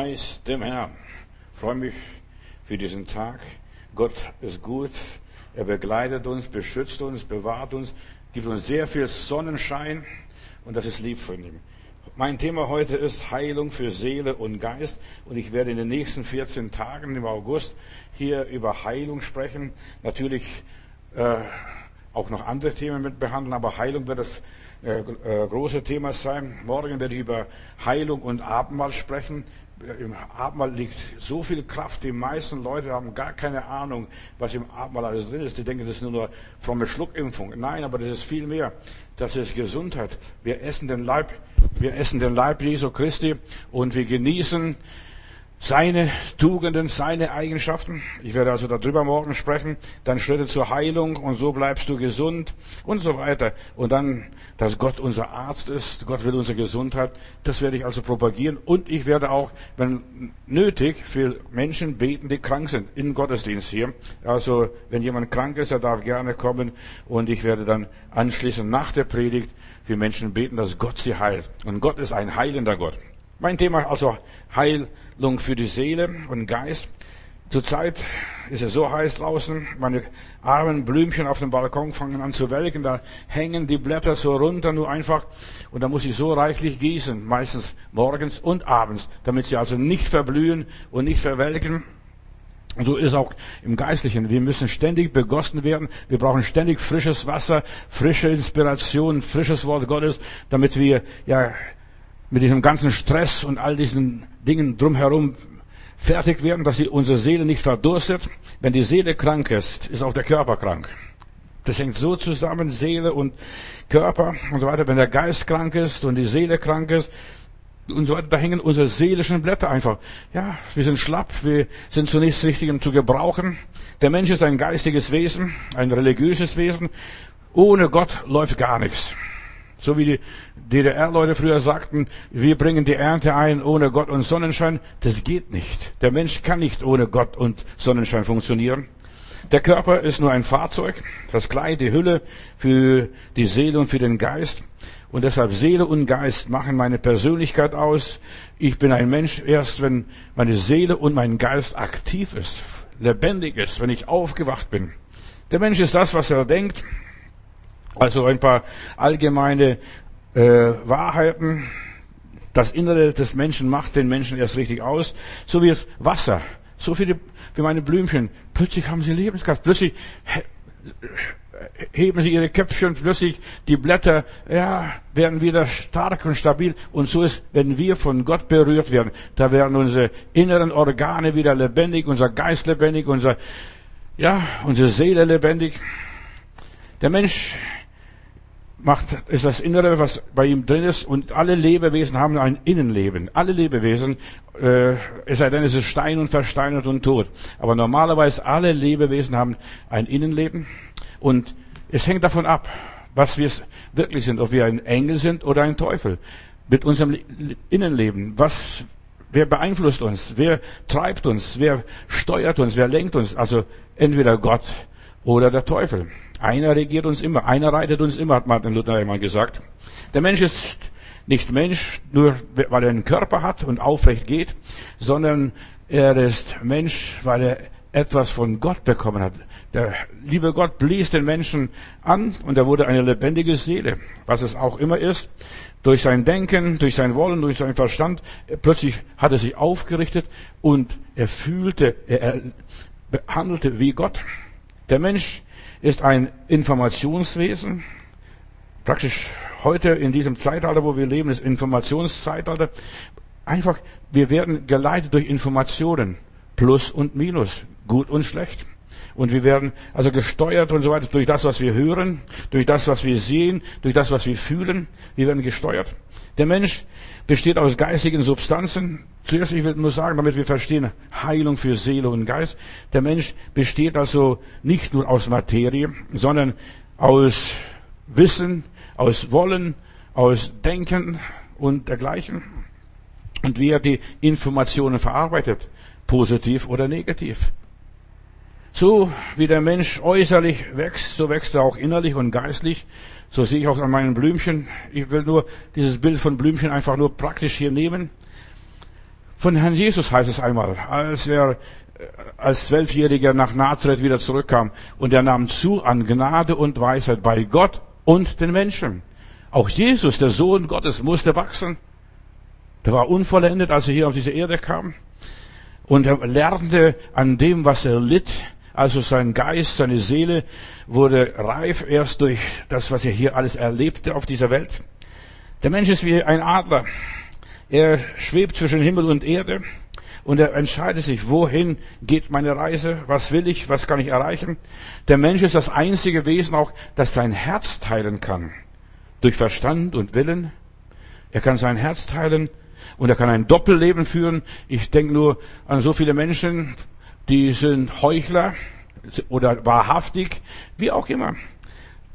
Preis dem Herrn. Ich freue mich für diesen Tag. Gott ist gut. Er begleitet uns, beschützt uns, bewahrt uns, gibt uns sehr viel Sonnenschein und das ist lieb von ihm. Mein Thema heute ist Heilung für Seele und Geist und ich werde in den nächsten 14 Tagen im August hier über Heilung sprechen. Natürlich äh, auch noch andere Themen mit behandeln, aber Heilung wird das äh, äh, große Thema sein. Morgen werde ich über Heilung und Abendmahl sprechen im Abendmahl liegt so viel Kraft. Die meisten Leute haben gar keine Ahnung, was im Abendmahl alles drin ist. Die denken, das ist nur eine fromme Schluckimpfung. Nein, aber das ist viel mehr. Das ist Gesundheit. Wir essen den Leib, wir essen den Leib Jesu Christi und wir genießen seine Tugenden, seine Eigenschaften. Ich werde also darüber morgen sprechen. Dann Schritte zur Heilung und so bleibst du gesund und so weiter. Und dann, dass Gott unser Arzt ist, Gott will unsere Gesundheit. Das werde ich also propagieren. Und ich werde auch, wenn nötig, für Menschen beten, die krank sind, in Gottesdienst hier. Also, wenn jemand krank ist, er darf gerne kommen. Und ich werde dann anschließend nach der Predigt für Menschen beten, dass Gott sie heilt. Und Gott ist ein heilender Gott. Mein Thema also Heilung für die Seele und Geist. Zurzeit ist es so heiß draußen, meine armen Blümchen auf dem Balkon fangen an zu welken, da hängen die Blätter so runter, nur einfach, und da muss ich so reichlich gießen, meistens morgens und abends, damit sie also nicht verblühen und nicht verwelken. Und so ist auch im Geistlichen. Wir müssen ständig begossen werden. Wir brauchen ständig frisches Wasser, frische Inspiration, frisches Wort Gottes, damit wir ja mit diesem ganzen Stress und all diesen Dingen drumherum fertig werden, dass sie unsere Seele nicht verdurstet. Wenn die Seele krank ist, ist auch der Körper krank. Das hängt so zusammen, Seele und Körper und so weiter. Wenn der Geist krank ist und die Seele krank ist und so weiter, da hängen unsere seelischen Blätter einfach. Ja, wir sind schlapp, wir sind zunächst richtig zu gebrauchen. Der Mensch ist ein geistiges Wesen, ein religiöses Wesen. Ohne Gott läuft gar nichts. So wie die DDR-Leute früher sagten, wir bringen die Ernte ein ohne Gott und Sonnenschein. Das geht nicht. Der Mensch kann nicht ohne Gott und Sonnenschein funktionieren. Der Körper ist nur ein Fahrzeug, das Kleid, die Hülle für die Seele und für den Geist. Und deshalb Seele und Geist machen meine Persönlichkeit aus. Ich bin ein Mensch erst, wenn meine Seele und mein Geist aktiv ist, lebendig ist, wenn ich aufgewacht bin. Der Mensch ist das, was er denkt, also ein paar allgemeine äh, Wahrheiten. Das Innere des Menschen macht den Menschen erst richtig aus, so wie es Wasser. So viele wie meine Blümchen. Plötzlich haben sie Lebenskraft. Plötzlich heben sie ihre Köpfchen, plötzlich die Blätter, ja, werden wieder stark und stabil. Und so ist, wenn wir von Gott berührt werden, da werden unsere inneren Organe wieder lebendig, unser Geist lebendig, unser, ja, unsere Seele lebendig. Der Mensch macht, ist das Innere, was bei ihm drin ist. Und alle Lebewesen haben ein Innenleben. Alle Lebewesen, äh, es sei denn, es ist Stein und versteinert und tot. Aber normalerweise alle Lebewesen haben ein Innenleben. Und es hängt davon ab, was wir wirklich sind, ob wir ein Engel sind oder ein Teufel. Mit unserem Innenleben. Was, wer beeinflusst uns? Wer treibt uns? Wer steuert uns? Wer lenkt uns? Also entweder Gott oder der Teufel. Einer regiert uns immer, einer reitet uns immer, hat Martin Luther einmal gesagt. Der Mensch ist nicht Mensch, nur weil er einen Körper hat und aufrecht geht, sondern er ist Mensch, weil er etwas von Gott bekommen hat. Der liebe Gott blies den Menschen an und er wurde eine lebendige Seele, was es auch immer ist. Durch sein Denken, durch sein Wollen, durch seinen Verstand, plötzlich hat er sich aufgerichtet und er fühlte, er handelte wie Gott. Der Mensch ist ein Informationswesen. Praktisch heute in diesem Zeitalter, wo wir leben, ist Informationszeitalter. Einfach, wir werden geleitet durch Informationen. Plus und Minus. Gut und schlecht. Und wir werden also gesteuert und so weiter durch das, was wir hören, durch das, was wir sehen, durch das, was wir fühlen. Wir werden gesteuert. Der Mensch besteht aus geistigen Substanzen. Zuerst, ich will nur sagen, damit wir verstehen, Heilung für Seele und Geist. Der Mensch besteht also nicht nur aus Materie, sondern aus Wissen, aus Wollen, aus Denken und dergleichen. Und wie er die Informationen verarbeitet, positiv oder negativ. So wie der Mensch äußerlich wächst, so wächst er auch innerlich und geistlich. So sehe ich auch an meinen Blümchen. Ich will nur dieses Bild von Blümchen einfach nur praktisch hier nehmen. Von Herrn Jesus heißt es einmal, als er als Zwölfjähriger nach Nazareth wieder zurückkam und er nahm zu an Gnade und Weisheit bei Gott und den Menschen. Auch Jesus, der Sohn Gottes, musste wachsen. Der war unvollendet, als er hier auf diese Erde kam. Und er lernte an dem, was er litt. Also sein Geist, seine Seele wurde reif erst durch das, was er hier alles erlebte auf dieser Welt. Der Mensch ist wie ein Adler. Er schwebt zwischen Himmel und Erde und er entscheidet sich, wohin geht meine Reise, was will ich, was kann ich erreichen. Der Mensch ist das einzige Wesen auch, das sein Herz teilen kann. Durch Verstand und Willen. Er kann sein Herz teilen und er kann ein Doppelleben führen. Ich denke nur an so viele Menschen, die sind Heuchler oder wahrhaftig, wie auch immer.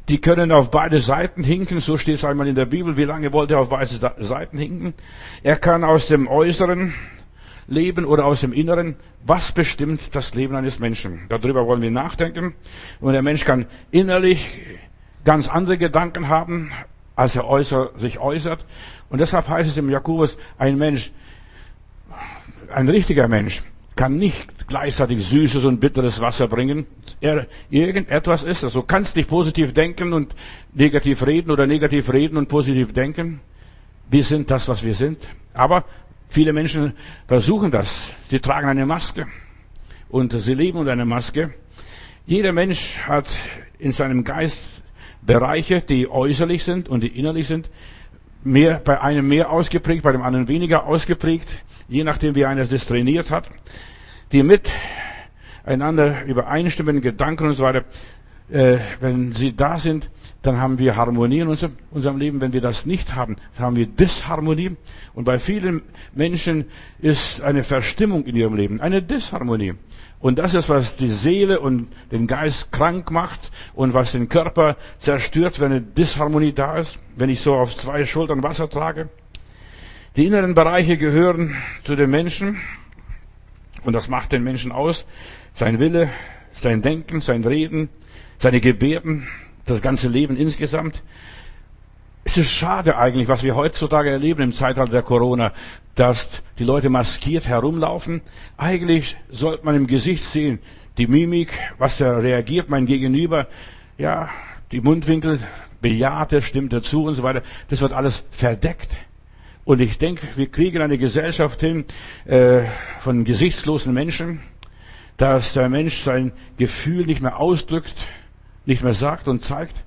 Die können auf beide Seiten hinken, so steht es einmal in der Bibel. Wie lange wollte er auf beide Seiten hinken? Er kann aus dem Äußeren Leben oder aus dem Inneren? Was bestimmt das Leben eines Menschen? Darüber wollen wir nachdenken. Und der Mensch kann innerlich ganz andere Gedanken haben, als er äußer, sich äußert. Und deshalb heißt es im Jakobus, ein Mensch, ein richtiger Mensch, kann nicht gleichzeitig süßes und bitteres Wasser bringen. Irgendetwas ist das. Du kannst nicht positiv denken und negativ reden oder negativ reden und positiv denken. Wir sind das, was wir sind. Aber Viele Menschen versuchen das. Sie tragen eine Maske und sie leben unter einer Maske. Jeder Mensch hat in seinem Geist Bereiche, die äußerlich sind und die innerlich sind. Mehr, bei einem mehr ausgeprägt, bei dem anderen weniger ausgeprägt, je nachdem wie einer das trainiert hat. Die miteinander übereinstimmen, Gedanken und so weiter, äh, wenn sie da sind, dann haben wir Harmonie in unserem, unserem Leben. Wenn wir das nicht haben, haben wir Disharmonie. Und bei vielen Menschen ist eine Verstimmung in ihrem Leben, eine Disharmonie. Und das ist, was die Seele und den Geist krank macht und was den Körper zerstört, wenn eine Disharmonie da ist, wenn ich so auf zwei Schultern Wasser trage. Die inneren Bereiche gehören zu den Menschen und das macht den Menschen aus. Sein Wille, sein Denken, sein Reden, seine Gebärden, das ganze Leben insgesamt. Es ist schade eigentlich, was wir heutzutage erleben im Zeitalter der Corona, dass die Leute maskiert herumlaufen. Eigentlich sollte man im Gesicht sehen, die Mimik, was da reagiert, mein Gegenüber, ja, die Mundwinkel, bejahte, stimmt dazu und so weiter. Das wird alles verdeckt. Und ich denke, wir kriegen eine Gesellschaft hin äh, von gesichtslosen Menschen, dass der Mensch sein Gefühl nicht mehr ausdrückt, nicht mehr sagt und zeigt.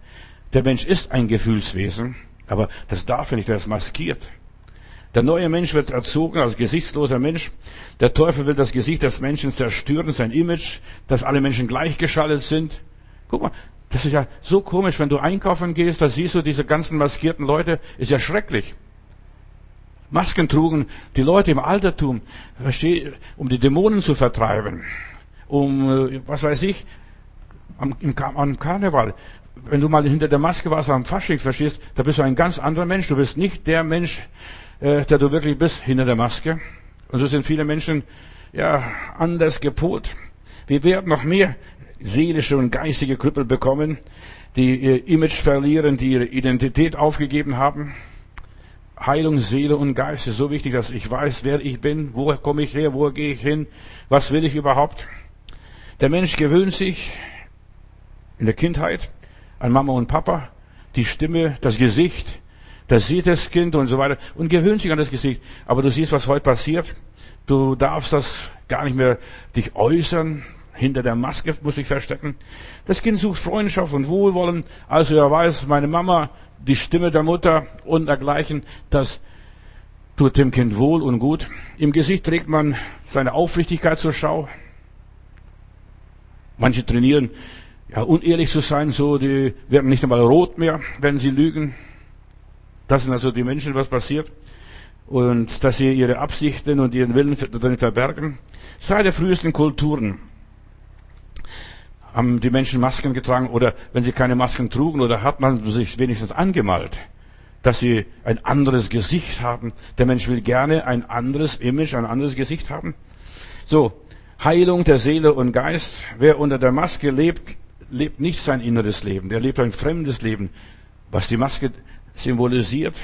Der Mensch ist ein Gefühlswesen, aber das darf er nicht, er ist maskiert. Der neue Mensch wird erzogen als gesichtsloser Mensch. Der Teufel will das Gesicht des Menschen zerstören, sein Image, dass alle Menschen gleichgeschaltet sind. Guck mal, das ist ja so komisch, wenn du einkaufen gehst, da siehst du diese ganzen maskierten Leute, ist ja schrecklich. Masken trugen die Leute im Altertum, um die Dämonen zu vertreiben, um, äh, was weiß ich, am, am Karneval. Wenn du mal hinter der Maske warst am Fasching, verstehst, da bist du ein ganz anderer Mensch. Du bist nicht der Mensch, äh, der du wirklich bist, hinter der Maske. Und so sind viele Menschen, ja, anders gepolt. Wir werden noch mehr seelische und geistige Krüppel bekommen, die ihr Image verlieren, die ihre Identität aufgegeben haben. Heilung, Seele und Geist ist so wichtig, dass ich weiß, wer ich bin, wo komme ich her, wo gehe ich hin, was will ich überhaupt. Der Mensch gewöhnt sich in der Kindheit an Mama und Papa, die Stimme, das Gesicht, das sieht das Kind und so weiter und gewöhnt sich an das Gesicht. Aber du siehst, was heute passiert. Du darfst das gar nicht mehr dich äußern. Hinter der Maske muss ich verstecken. Das Kind sucht Freundschaft und Wohlwollen. Also er weiß, meine Mama, die Stimme der Mutter und dergleichen, das tut dem Kind wohl und gut. Im Gesicht trägt man seine Aufrichtigkeit zur Schau. Manche trainieren ja, unehrlich zu sein, so, die werden nicht einmal rot mehr, wenn sie lügen. Das sind also die Menschen, was passiert. Und dass sie ihre Absichten und ihren Willen darin verbergen. Seit der frühesten Kulturen haben die Menschen Masken getragen oder wenn sie keine Masken trugen oder hat man sich wenigstens angemalt, dass sie ein anderes Gesicht haben. Der Mensch will gerne ein anderes Image, ein anderes Gesicht haben. So, Heilung der Seele und Geist. Wer unter der Maske lebt, lebt nicht sein inneres Leben, der lebt ein fremdes Leben, was die Maske symbolisiert.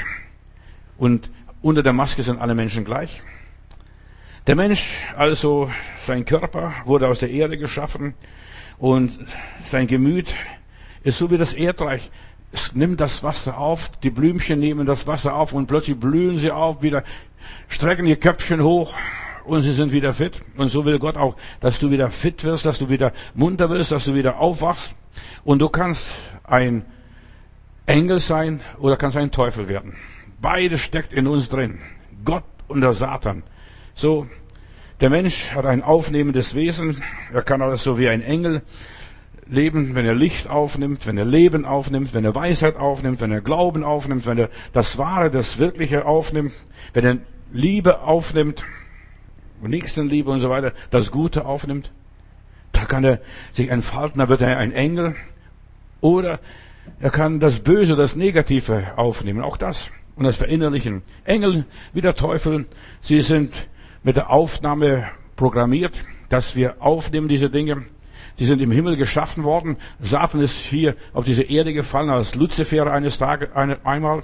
Und unter der Maske sind alle Menschen gleich. Der Mensch, also sein Körper, wurde aus der Erde geschaffen und sein Gemüt ist so wie das Erdreich. Es nimmt das Wasser auf, die Blümchen nehmen das Wasser auf und plötzlich blühen sie auf, wieder strecken ihr Köpfchen hoch und sie sind wieder fit. Und so will Gott auch, dass du wieder fit wirst, dass du wieder munter wirst, dass du wieder aufwachst. Und du kannst ein Engel sein oder kannst ein Teufel werden. Beides steckt in uns drin. Gott und der Satan. So, der Mensch hat ein aufnehmendes Wesen. Er kann alles so wie ein Engel leben, wenn er Licht aufnimmt, wenn er Leben aufnimmt, wenn er Weisheit aufnimmt, wenn er Glauben aufnimmt, wenn er das Wahre, das Wirkliche aufnimmt, wenn er Liebe aufnimmt, Nächstenliebe und so weiter, das Gute aufnimmt. Da kann er sich entfalten, da wird er ein Engel. Oder er kann das Böse, das Negative aufnehmen, auch das. Und das verinnerlichen. Engel wie der Teufel, sie sind mit der Aufnahme programmiert, dass wir aufnehmen diese Dinge. Die sind im Himmel geschaffen worden. Satan ist hier auf diese Erde gefallen als Luzifer eines Tages, einmal.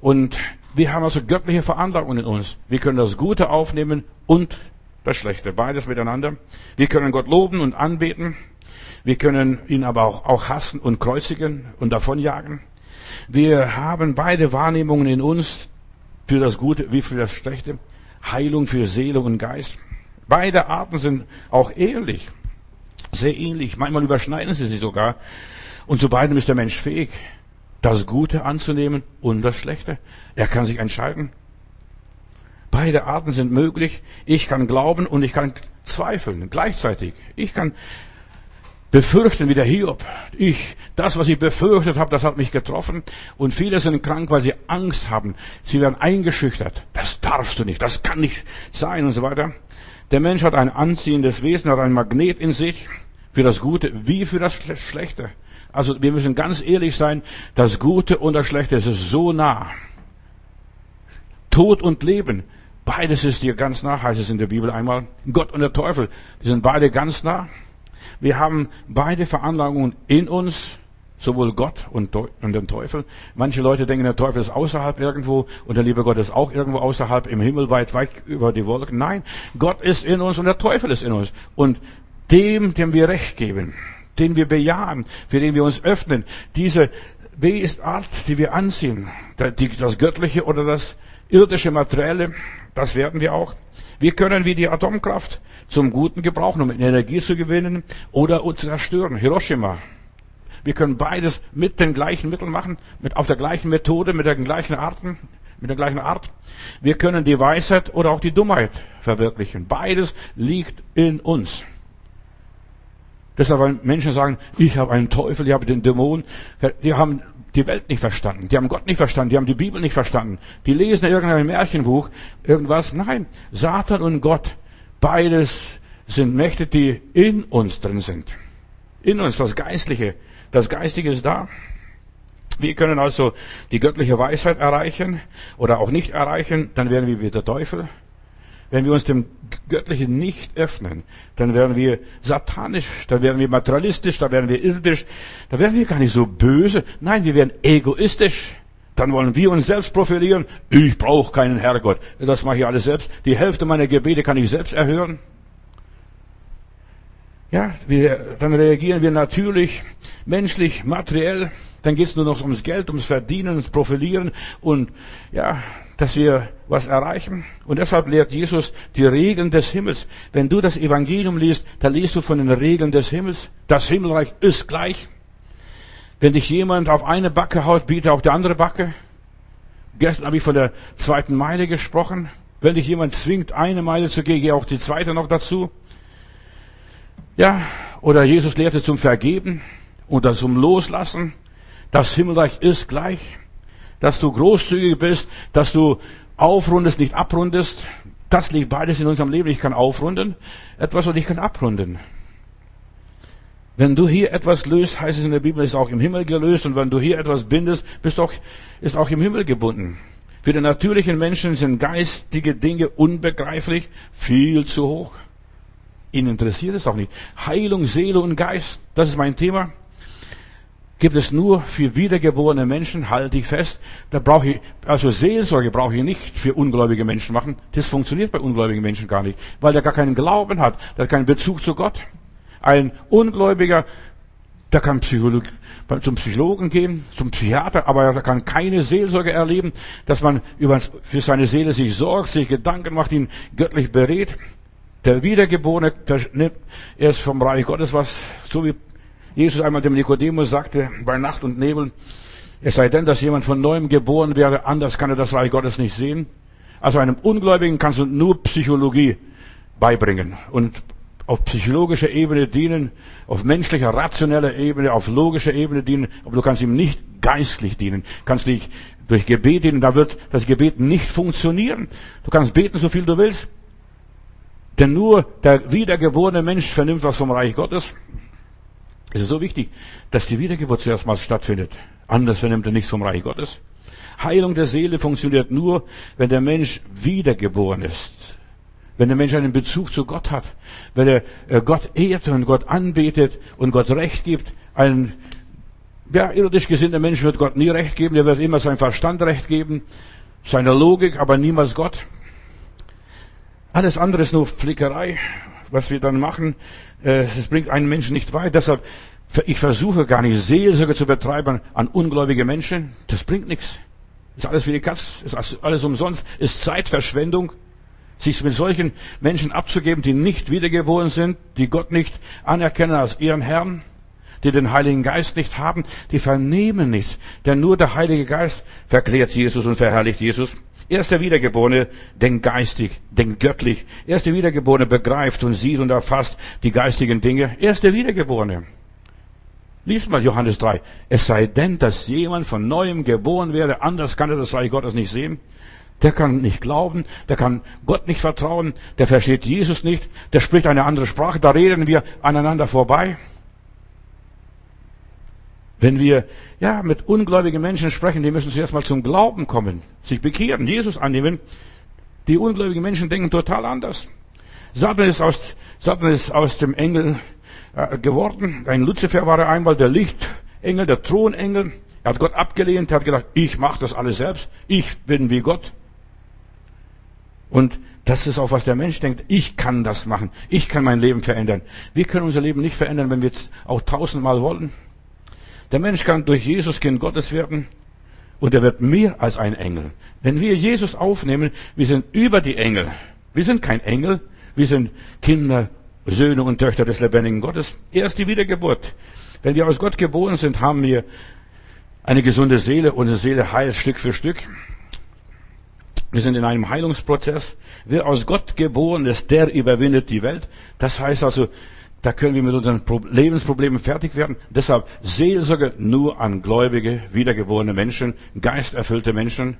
Und wir haben also göttliche Veranlagung in uns. Wir können das Gute aufnehmen und das Schlechte. Beides miteinander. Wir können Gott loben und anbeten. Wir können ihn aber auch, auch hassen und kreuzigen und davonjagen. Wir haben beide Wahrnehmungen in uns für das Gute wie für das Schlechte. Heilung für Seele und Geist. Beide Arten sind auch ähnlich. Sehr ähnlich. Manchmal überschneiden sie sich sogar. Und zu beidem ist der Mensch fähig, das Gute anzunehmen und das Schlechte. Er kann sich entscheiden. Beide Arten sind möglich. Ich kann glauben und ich kann zweifeln gleichzeitig. Ich kann befürchten wie der Hiob. Ich, das, was ich befürchtet habe, das hat mich getroffen. Und viele sind krank, weil sie Angst haben. Sie werden eingeschüchtert. Das darfst du nicht, das kann nicht sein und so weiter. Der Mensch hat ein anziehendes Wesen, hat ein Magnet in sich für das Gute wie für das Schlechte. Also wir müssen ganz ehrlich sein, das Gute und das Schlechte ist so nah. Tod und Leben, beides ist hier ganz nah, heißt es in der Bibel einmal. Gott und der Teufel, die sind beide ganz nah. Wir haben beide Veranlagungen in uns, sowohl Gott und, den Teufel. Manche Leute denken, der Teufel ist außerhalb irgendwo und der liebe Gott ist auch irgendwo außerhalb im Himmel weit, weit über die Wolken. Nein, Gott ist in uns und der Teufel ist in uns. Und dem, dem wir Recht geben, den wir bejahen, für den wir uns öffnen, diese Wesensart, die wir anziehen, das Göttliche oder das irdische Materielle, das werden wir auch. Wir können wie die Atomkraft zum Guten gebrauchen, um Energie zu gewinnen oder uns zerstören. Hiroshima. Wir können beides mit den gleichen Mitteln machen, mit, auf der gleichen Methode, mit den gleichen Arten, mit der gleichen Art. Wir können die Weisheit oder auch die Dummheit verwirklichen. Beides liegt in uns. Deshalb, weil Menschen sagen, ich habe einen Teufel, ich habe den Dämon. Die haben die Welt nicht verstanden. Die haben Gott nicht verstanden. Die haben die Bibel nicht verstanden. Die lesen irgendein Märchenbuch, irgendwas. Nein, Satan und Gott, beides sind Mächte, die in uns drin sind. In uns, das Geistliche. Das Geistige ist da. Wir können also die göttliche Weisheit erreichen oder auch nicht erreichen, dann werden wir wie der Teufel. Wenn wir uns dem Göttlichen nicht öffnen, dann werden wir satanisch, dann werden wir materialistisch, dann werden wir irdisch, dann werden wir gar nicht so böse. Nein, wir werden egoistisch. Dann wollen wir uns selbst profilieren. Ich brauche keinen Herrgott. Das mache ich alles selbst. Die Hälfte meiner Gebete kann ich selbst erhören. Ja, wir, dann reagieren wir natürlich, menschlich, materiell. Dann geht es nur noch ums Geld, ums Verdienen, ums Profilieren und ja, dass wir was erreichen. Und deshalb lehrt Jesus die Regeln des Himmels. Wenn du das Evangelium liest, dann liest du von den Regeln des Himmels. Das Himmelreich ist gleich. Wenn dich jemand auf eine Backe haut, biete auch die andere Backe. Gestern habe ich von der zweiten Meile gesprochen. Wenn dich jemand zwingt, eine Meile zu gehen, geh auch die zweite noch dazu. Ja, oder Jesus lehrte zum Vergeben oder zum Loslassen. Das Himmelreich ist gleich dass du großzügig bist, dass du aufrundest, nicht abrundest. Das liegt beides in unserem Leben. Ich kann aufrunden, etwas und ich kann abrunden. Wenn du hier etwas löst, heißt es in der Bibel, ist auch im Himmel gelöst. Und wenn du hier etwas bindest, bist auch, ist auch im Himmel gebunden. Für den natürlichen Menschen sind geistige Dinge unbegreiflich, viel zu hoch. Ihn interessiert es auch nicht. Heilung, Seele und Geist, das ist mein Thema. Gibt es nur für wiedergeborene Menschen, halte ich fest. Da brauche ich, also Seelsorge brauche ich nicht für ungläubige Menschen machen. Das funktioniert bei ungläubigen Menschen gar nicht, weil der gar keinen Glauben hat, der hat keinen Bezug zu Gott. Ein Ungläubiger, der kann Psycholog, zum Psychologen gehen, zum Psychiater, aber er kann keine Seelsorge erleben, dass man über, für seine Seele sich sorgt, sich Gedanken macht, ihn göttlich berät. Der Wiedergeborene nimmt erst vom Reich Gottes was, so wie Jesus einmal dem Nikodemus sagte, bei Nacht und Nebel, es sei denn, dass jemand von neuem geboren wäre, anders kann er das Reich Gottes nicht sehen. Also einem Ungläubigen kannst du nur Psychologie beibringen und auf psychologischer Ebene dienen, auf menschlicher, rationeller Ebene, auf logischer Ebene dienen, aber du kannst ihm nicht geistlich dienen, kannst dich durch Gebet dienen, da wird das Gebet nicht funktionieren. Du kannst beten, so viel du willst, denn nur der wiedergeborene Mensch vernimmt was vom Reich Gottes. Es ist so wichtig, dass die Wiedergeburt zuerst mal stattfindet. Anders vernimmt er nichts vom Reich Gottes. Heilung der Seele funktioniert nur, wenn der Mensch wiedergeboren ist. Wenn der Mensch einen Bezug zu Gott hat. Wenn er äh, Gott ehrt und Gott anbetet und Gott Recht gibt. Ein ja, irdisch gesinnter Mensch wird Gott nie Recht geben. Er wird immer sein Verstand Recht geben. Seiner Logik, aber niemals Gott. Alles andere ist nur Flickerei, was wir dann machen. Äh, es bringt einen Menschen nicht weit. Deshalb, ich versuche gar nicht Seelsorge zu betreiben an ungläubige Menschen. Das bringt nichts. Ist alles wie die Katz, ist alles umsonst, ist Zeitverschwendung. Sich mit solchen Menschen abzugeben, die nicht wiedergeboren sind, die Gott nicht anerkennen als ihren Herrn, die den Heiligen Geist nicht haben, die vernehmen nichts. Denn nur der Heilige Geist verklärt Jesus und verherrlicht Jesus. Erster Wiedergeborene denkt geistig, denkt göttlich. Erster Wiedergeborene begreift und sieht und erfasst die geistigen Dinge. Erster Wiedergeborene. Lies mal Johannes 3. Es sei denn, dass jemand von neuem geboren werde, anders kann er das Reich Gottes nicht sehen. Der kann nicht glauben, der kann Gott nicht vertrauen, der versteht Jesus nicht, der spricht eine andere Sprache, da reden wir aneinander vorbei. Wenn wir ja mit ungläubigen Menschen sprechen, die müssen zuerst mal zum Glauben kommen, sich bekehren, Jesus annehmen. Die ungläubigen Menschen denken total anders. Satan ist aus, Satan ist aus dem Engel äh, geworden. Ein Luzifer war er einmal, der Lichtengel, der Thronengel. Er hat Gott abgelehnt, er hat gedacht, ich mache das alles selbst, ich bin wie Gott. Und das ist auch, was der Mensch denkt. Ich kann das machen. Ich kann mein Leben verändern. Wir können unser Leben nicht verändern, wenn wir es auch tausendmal wollen. Der Mensch kann durch Jesus Kind Gottes werden und er wird mehr als ein Engel. Wenn wir Jesus aufnehmen, wir sind über die Engel. Wir sind kein Engel, wir sind Kinder, Söhne und Töchter des lebendigen Gottes. Erst die Wiedergeburt. Wenn wir aus Gott geboren sind, haben wir eine gesunde Seele. Unsere Seele heilt Stück für Stück. Wir sind in einem Heilungsprozess. Wer aus Gott geboren ist, der überwindet die Welt. Das heißt also, da können wir mit unseren Lebensproblemen fertig werden. Deshalb Seelsorge nur an gläubige, wiedergeborene Menschen, geisterfüllte Menschen.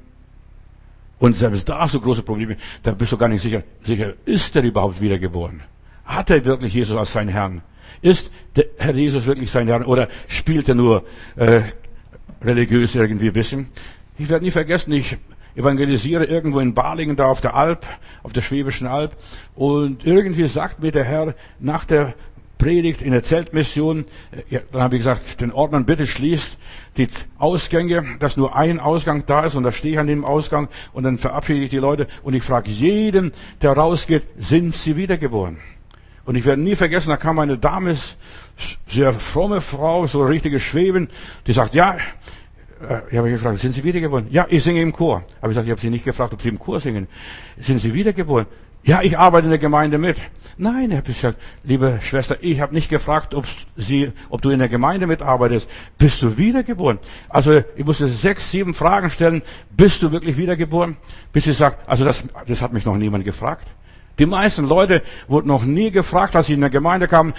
Und selbst da so große Probleme, da bist du gar nicht sicher, sicher, ist er überhaupt wiedergeboren? Hat er wirklich Jesus als seinen Herrn? Ist der Herr Jesus wirklich sein Herr? Oder spielt er nur äh, religiös irgendwie ein bisschen? Ich werde nie vergessen, ich evangelisiere irgendwo in Balingen, da auf der Alp, auf der Schwäbischen Alp. Und irgendwie sagt mir der Herr nach der Predigt in der Zeltmission. Ja, dann habe ich gesagt, den Ordnern bitte schließt die Ausgänge, dass nur ein Ausgang da ist und da stehe ich an dem Ausgang und dann verabschiede ich die Leute und ich frage jeden, der rausgeht, sind sie wiedergeboren? Und ich werde nie vergessen, da kam eine Dame, sehr fromme Frau, so richtige Schweben, die sagt, ja, äh, ich habe gefragt, sind Sie wiedergeboren? Ja, ich singe im Chor. Aber ich gesagt, ich habe Sie nicht gefragt, ob Sie im Chor singen. Sind Sie wiedergeboren? Ja, ich arbeite in der Gemeinde mit. Nein, er hat gesagt, liebe Schwester, ich habe nicht gefragt, ob sie, ob du in der Gemeinde mitarbeitest. Bist du wiedergeboren? Also ich musste sechs, sieben Fragen stellen. Bist du wirklich wiedergeboren? Bis sie sagt, also das, das hat mich noch niemand gefragt. Die meisten Leute wurden noch nie gefragt, als sie in der Gemeinde kamen.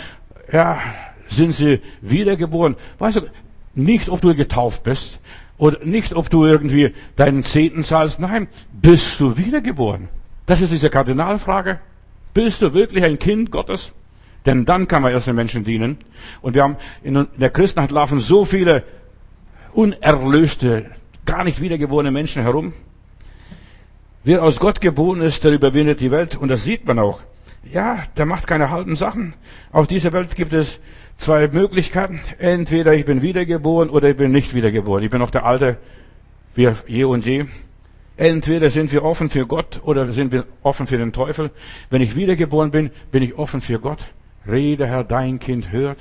Ja, sind sie wiedergeboren? Weißt du, nicht, ob du getauft bist oder nicht, ob du irgendwie deinen Zehnten zahlst. Nein, bist du wiedergeboren? Das ist diese Kardinalfrage. Bist du wirklich ein Kind Gottes? Denn dann kann man erst den Menschen dienen. Und wir haben in der Christenheit laufen so viele unerlöste, gar nicht wiedergeborene Menschen herum. Wer aus Gott geboren ist, der überwindet die Welt. Und das sieht man auch. ja, der macht keine halben Sachen. Auf dieser Welt gibt es zwei Möglichkeiten. Entweder ich bin wiedergeboren oder ich bin nicht wiedergeboren. Ich bin noch der Alte wie je und je. Entweder sind wir offen für Gott oder sind wir offen für den Teufel. Wenn ich wiedergeboren bin, bin ich offen für Gott. Rede, Herr, dein Kind hört.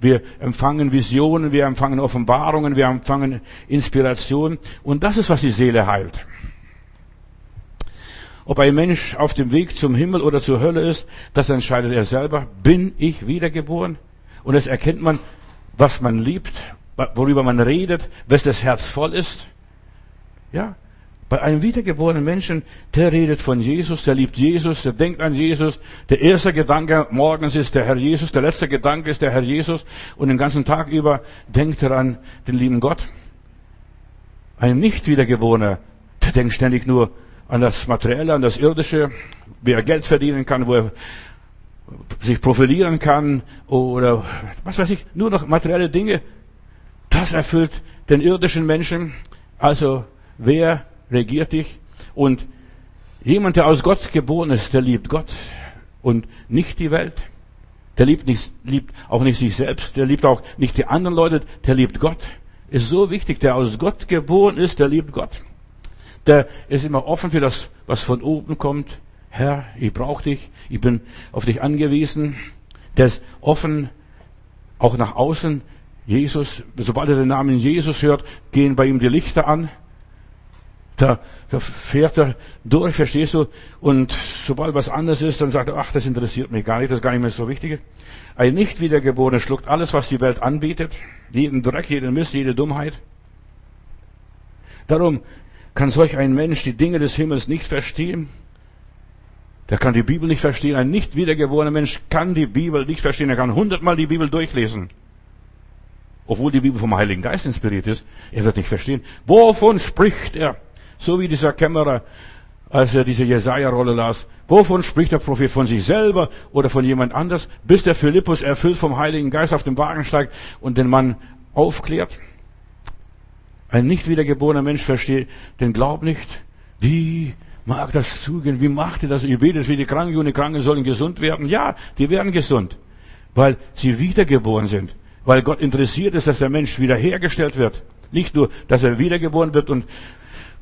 Wir empfangen Visionen, wir empfangen Offenbarungen, wir empfangen Inspiration. Und das ist, was die Seele heilt. Ob ein Mensch auf dem Weg zum Himmel oder zur Hölle ist, das entscheidet er selber. Bin ich wiedergeboren? Und das erkennt man, was man liebt, worüber man redet, wes das Herz voll ist. Ja, bei einem wiedergeborenen Menschen, der redet von Jesus, der liebt Jesus, der denkt an Jesus. Der erste Gedanke morgens ist der Herr Jesus, der letzte Gedanke ist der Herr Jesus und den ganzen Tag über denkt er an den lieben Gott. Ein nicht wiedergeborener, der denkt ständig nur an das Materielle, an das Irdische, wie er Geld verdienen kann, wo er sich profilieren kann oder was weiß ich, nur noch materielle Dinge. Das erfüllt den irdischen Menschen. Also wer regiert dich. Und jemand, der aus Gott geboren ist, der liebt Gott und nicht die Welt. Der liebt, nicht, liebt auch nicht sich selbst, der liebt auch nicht die anderen Leute, der liebt Gott. Ist so wichtig, der aus Gott geboren ist, der liebt Gott. Der ist immer offen für das, was von oben kommt. Herr, ich brauche dich, ich bin auf dich angewiesen. Der ist offen, auch nach außen. Jesus, sobald er den Namen Jesus hört, gehen bei ihm die Lichter an. Da, da fährt er durch, verstehst du? Und sobald was anderes ist, dann sagt er, ach, das interessiert mich gar nicht, das ist gar nicht mehr so wichtig. Ein nicht wiedergeborener schluckt alles, was die Welt anbietet, jeden Dreck, jeden Mist, jede Dummheit. Darum kann solch ein Mensch die Dinge des Himmels nicht verstehen. Der kann die Bibel nicht verstehen. Ein nicht wiedergeborener Mensch kann die Bibel nicht verstehen. Er kann hundertmal die Bibel durchlesen. Obwohl die Bibel vom Heiligen Geist inspiriert ist. Er wird nicht verstehen. Wovon spricht er? So wie dieser Kämmerer, als er diese Jesaja-Rolle las. Wovon spricht der Prophet? Von sich selber oder von jemand anders? Bis der Philippus erfüllt vom Heiligen Geist auf den Wagen steigt und den Mann aufklärt. Ein nicht wiedergeborener Mensch versteht den Glaub nicht. Wie mag das zugehen? Wie macht ihr das? Ihr betet für die Kranken und die Kranken sollen gesund werden. Ja, die werden gesund, weil sie wiedergeboren sind. Weil Gott interessiert ist, dass der Mensch wiederhergestellt wird. Nicht nur, dass er wiedergeboren wird und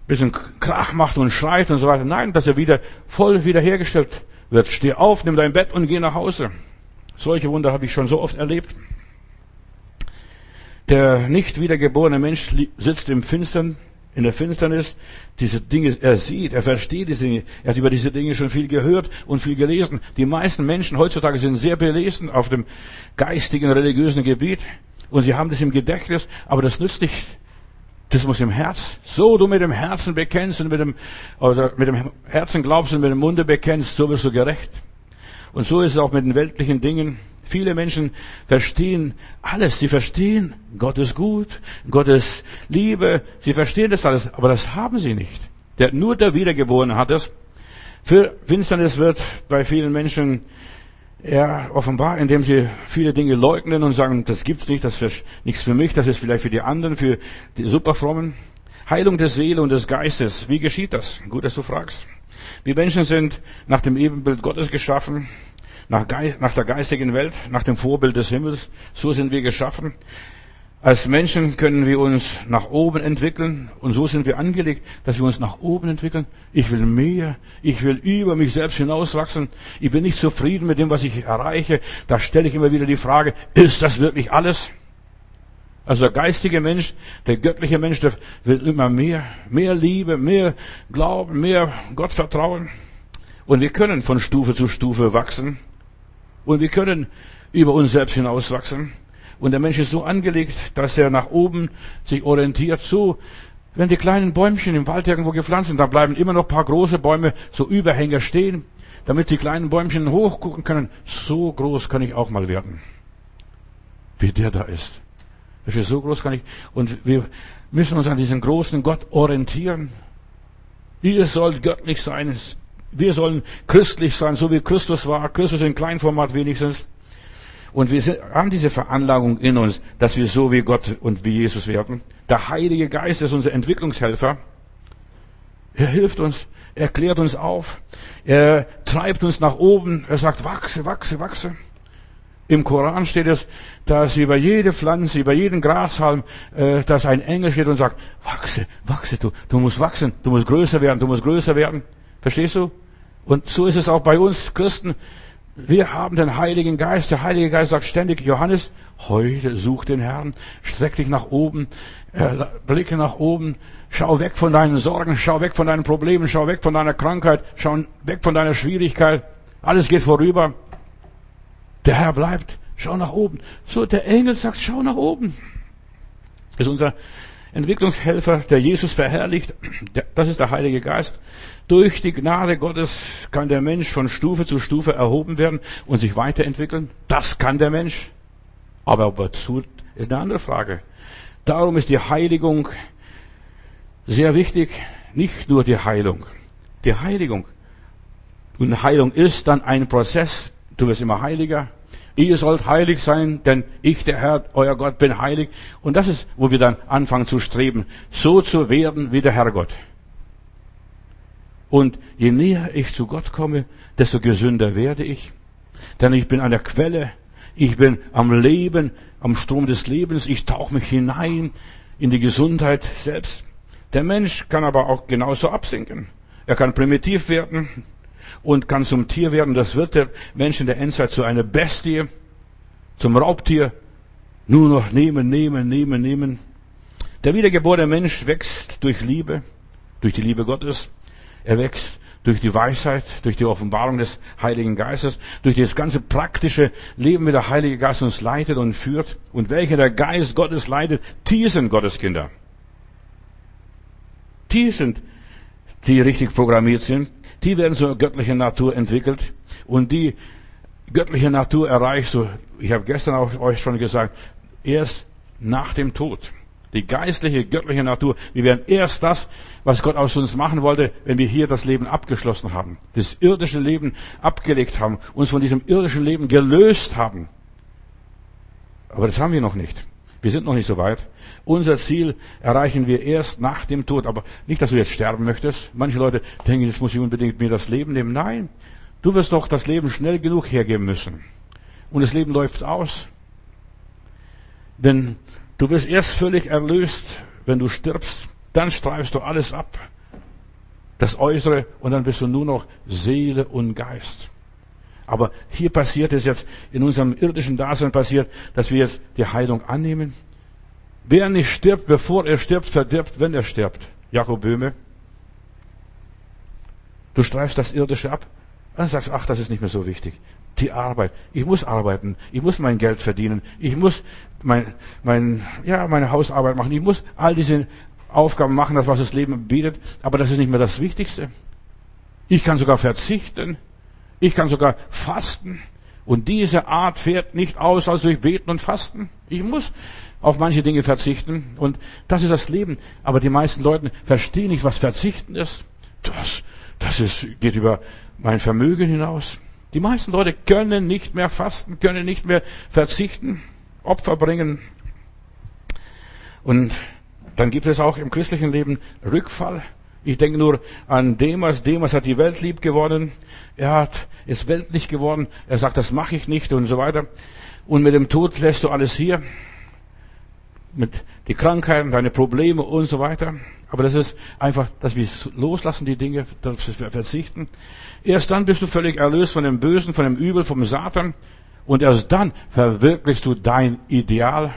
bisschen Krach macht und schreit und so weiter. Nein, dass er wieder voll wiederhergestellt wird. Steh auf, nimm dein Bett und geh nach Hause. Solche Wunder habe ich schon so oft erlebt. Der nicht wiedergeborene Mensch sitzt im Finstern, in der Finsternis. Diese Dinge, er sieht, er versteht diese Dinge. Er hat über diese Dinge schon viel gehört und viel gelesen. Die meisten Menschen heutzutage sind sehr belesen auf dem geistigen, religiösen Gebiet. Und sie haben das im Gedächtnis, aber das nützt nicht das muss im Herz. So du mit dem Herzen bekennst und mit dem, oder mit dem Herzen glaubst und mit dem Munde bekennst, so wirst du gerecht. Und so ist es auch mit den weltlichen Dingen. Viele Menschen verstehen alles. Sie verstehen, Gott ist gut, Gott ist Liebe. Sie verstehen das alles, aber das haben sie nicht. Der, nur der Wiedergeborene hat es. Für Finsternis wird bei vielen Menschen ja, offenbar, indem sie viele Dinge leugnen und sagen, das gibt's nicht, das ist nichts für mich, das ist vielleicht für die anderen, für die Superfrommen. Heilung der Seele und des Geistes. Wie geschieht das? Gut, dass du fragst. Wir Menschen sind nach dem Ebenbild Gottes geschaffen, nach, nach der geistigen Welt, nach dem Vorbild des Himmels. So sind wir geschaffen. Als Menschen können wir uns nach oben entwickeln und so sind wir angelegt, dass wir uns nach oben entwickeln. Ich will mehr, ich will über mich selbst hinauswachsen. Ich bin nicht zufrieden mit dem, was ich erreiche. Da stelle ich immer wieder die Frage, ist das wirklich alles? Also der geistige Mensch, der göttliche Mensch, der will immer mehr, mehr Liebe, mehr Glauben, mehr Gottvertrauen. Und wir können von Stufe zu Stufe wachsen. Und wir können über uns selbst hinauswachsen. Und der Mensch ist so angelegt, dass er nach oben sich orientiert. So, wenn die kleinen Bäumchen im Wald irgendwo gepflanzt sind, da bleiben immer noch paar große Bäume, so Überhänger stehen, damit die kleinen Bäumchen hochgucken können. So groß kann ich auch mal werden. Wie der da ist. Das ist so groß kann ich. Und wir müssen uns an diesen großen Gott orientieren. Ihr sollt göttlich sein. Wir sollen christlich sein, so wie Christus war. Christus in Kleinformat wenigstens. Und wir haben diese Veranlagung in uns, dass wir so wie Gott und wie Jesus werden. Der Heilige Geist ist unser Entwicklungshelfer. Er hilft uns. Er klärt uns auf. Er treibt uns nach oben. Er sagt, wachse, wachse, wachse. Im Koran steht es, dass über jede Pflanze, über jeden Grashalm, äh, dass ein Engel steht und sagt, wachse, wachse, du, du musst wachsen, du musst größer werden, du musst größer werden. Verstehst du? Und so ist es auch bei uns Christen. Wir haben den Heiligen Geist. Der Heilige Geist sagt ständig, Johannes, heute such den Herrn, streck dich nach oben, äh, blicke nach oben, schau weg von deinen Sorgen, schau weg von deinen Problemen, schau weg von deiner Krankheit, schau weg von deiner Schwierigkeit. Alles geht vorüber. Der Herr bleibt. Schau nach oben. So, der Engel sagt, schau nach oben. Das ist unser Entwicklungshelfer, der Jesus verherrlicht. Das ist der Heilige Geist. Durch die Gnade Gottes kann der Mensch von Stufe zu Stufe erhoben werden und sich weiterentwickeln. Das kann der Mensch. Aber ob er tut, ist eine andere Frage. Darum ist die Heiligung sehr wichtig. Nicht nur die Heilung. Die Heiligung. Und Heilung ist dann ein Prozess. Du wirst immer heiliger. Ihr sollt heilig sein, denn ich, der Herr, euer Gott, bin heilig. Und das ist, wo wir dann anfangen zu streben, so zu werden wie der Herrgott. Und je näher ich zu Gott komme, desto gesünder werde ich. Denn ich bin an der Quelle, ich bin am Leben, am Strom des Lebens, ich tauche mich hinein in die Gesundheit selbst. Der Mensch kann aber auch genauso absinken. Er kann primitiv werden, und kann zum Tier werden. Das wird der Mensch in der Endzeit zu einer Bestie, zum Raubtier. Nur noch nehmen, nehmen, nehmen, nehmen. Der wiedergeborene Mensch wächst durch Liebe, durch die Liebe Gottes. Er wächst durch die Weisheit, durch die Offenbarung des Heiligen Geistes, durch das ganze praktische Leben, wie der Heilige Geist uns leitet und führt. Und welche der Geist Gottes leitet, die sind Gottes Kinder. Die sind, die richtig programmiert sind die werden zur göttlichen Natur entwickelt und die göttliche Natur erreichst du, ich habe gestern auch euch schon gesagt, erst nach dem Tod. Die geistliche, göttliche Natur. Wir werden erst das, was Gott aus uns machen wollte, wenn wir hier das Leben abgeschlossen haben, das irdische Leben abgelegt haben, uns von diesem irdischen Leben gelöst haben. Aber das haben wir noch nicht. Wir sind noch nicht so weit. Unser Ziel erreichen wir erst nach dem Tod. Aber nicht, dass du jetzt sterben möchtest. Manche Leute denken, jetzt muss ich unbedingt mir das Leben nehmen. Nein. Du wirst doch das Leben schnell genug hergeben müssen. Und das Leben läuft aus. Denn du bist erst völlig erlöst, wenn du stirbst. Dann streifst du alles ab. Das Äußere. Und dann bist du nur noch Seele und Geist. Aber hier passiert es jetzt, in unserem irdischen Dasein passiert, dass wir jetzt die Heilung annehmen. Wer nicht stirbt, bevor er stirbt, verdirbt, wenn er stirbt. Jakob Böhme. Du streifst das Irdische ab. Dann sagst, ach, das ist nicht mehr so wichtig. Die Arbeit. Ich muss arbeiten. Ich muss mein Geld verdienen. Ich muss mein, mein, ja, meine Hausarbeit machen. Ich muss all diese Aufgaben machen, das was das Leben bietet. Aber das ist nicht mehr das Wichtigste. Ich kann sogar verzichten. Ich kann sogar fasten. Und diese Art fährt nicht aus als durch Beten und Fasten. Ich muss auf manche Dinge verzichten. Und das ist das Leben. Aber die meisten Leute verstehen nicht, was Verzichten ist. Das, das ist, geht über mein Vermögen hinaus. Die meisten Leute können nicht mehr fasten, können nicht mehr verzichten, Opfer bringen. Und dann gibt es auch im christlichen Leben Rückfall. Ich denke nur an Demas. Demas hat die Welt lieb geworden. Er hat, ist weltlich geworden. Er sagt, das mache ich nicht und so weiter. Und mit dem Tod lässt du alles hier. Mit die Krankheiten, deine Probleme und so weiter. Aber das ist einfach, dass wir loslassen, die Dinge, dass wir verzichten. Erst dann bist du völlig erlöst von dem Bösen, von dem Übel, vom Satan. Und erst dann verwirklichst du dein Ideal.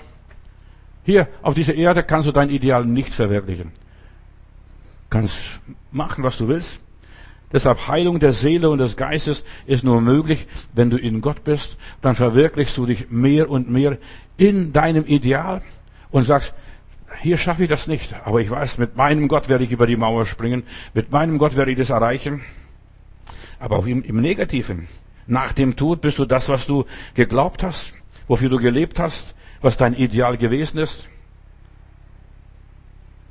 Hier auf dieser Erde kannst du dein Ideal nicht verwirklichen kannst machen, was du willst. Deshalb Heilung der Seele und des Geistes ist nur möglich, wenn du in Gott bist. Dann verwirklichst du dich mehr und mehr in deinem Ideal und sagst, hier schaffe ich das nicht, aber ich weiß, mit meinem Gott werde ich über die Mauer springen, mit meinem Gott werde ich das erreichen. Aber auch im, im Negativen. Nach dem Tod bist du das, was du geglaubt hast, wofür du gelebt hast, was dein Ideal gewesen ist.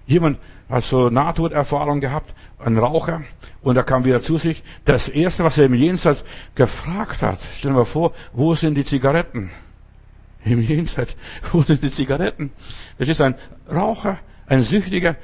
Jemand hat so Nahtoderfahrung gehabt, ein Raucher, und er kam wieder zu sich. Das erste, was er im Jenseits gefragt hat, stellen wir vor, wo sind die Zigaretten? Im Jenseits, sind die Zigaretten? Das ist ein Raucher, ein Süchtiger,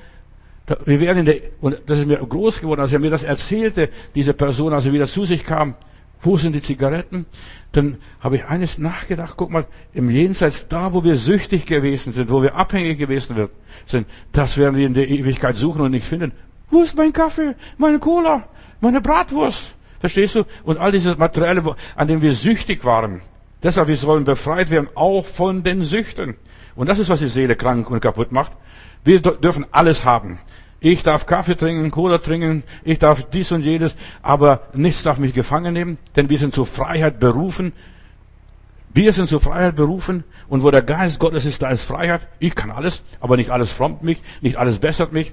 Wir werden in der, und das ist mir groß geworden, als er mir das erzählte, diese Person, als er wieder zu sich kam, wo sind die Zigaretten? Dann habe ich eines nachgedacht, guck mal, im Jenseits, da wo wir süchtig gewesen sind, wo wir abhängig gewesen sind, das werden wir in der Ewigkeit suchen und nicht finden. Wo ist mein Kaffee, meine Cola, meine Bratwurst? Verstehst du? Und all dieses Materielle, an dem wir süchtig waren. Deshalb, wir sollen befreit werden, auch von den Süchten. Und das ist, was die Seele krank und kaputt macht. Wir dürfen alles haben. Ich darf Kaffee trinken, Cola trinken, ich darf dies und jedes, aber nichts darf mich gefangen nehmen, denn wir sind zur Freiheit berufen. Wir sind zur Freiheit berufen und wo der Geist Gottes ist, da ist Freiheit. Ich kann alles, aber nicht alles frommt mich, nicht alles bessert mich.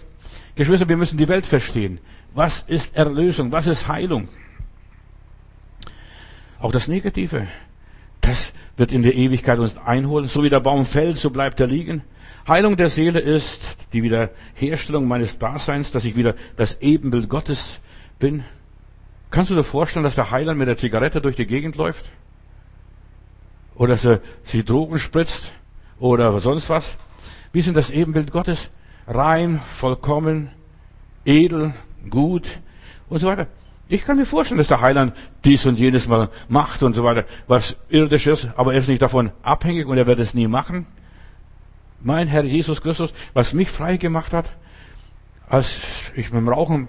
Geschwister, wir müssen die Welt verstehen. Was ist Erlösung? Was ist Heilung? Auch das Negative. Das wird in der Ewigkeit uns einholen. So wie der Baum fällt, so bleibt er liegen. Heilung der Seele ist die Wiederherstellung meines Daseins, dass ich wieder das Ebenbild Gottes bin. Kannst du dir vorstellen, dass der Heiland mit der Zigarette durch die Gegend läuft? Oder dass er sich Drogen spritzt? Oder sonst was? Wie sind das Ebenbild Gottes? Rein, vollkommen, edel, gut und so weiter. Ich kann mir vorstellen, dass der Heiland dies und jenes mal macht und so weiter, was irdisch ist, aber er ist nicht davon abhängig und er wird es nie machen. Mein Herr Jesus Christus, was mich frei gemacht hat, als ich mit dem Rauchen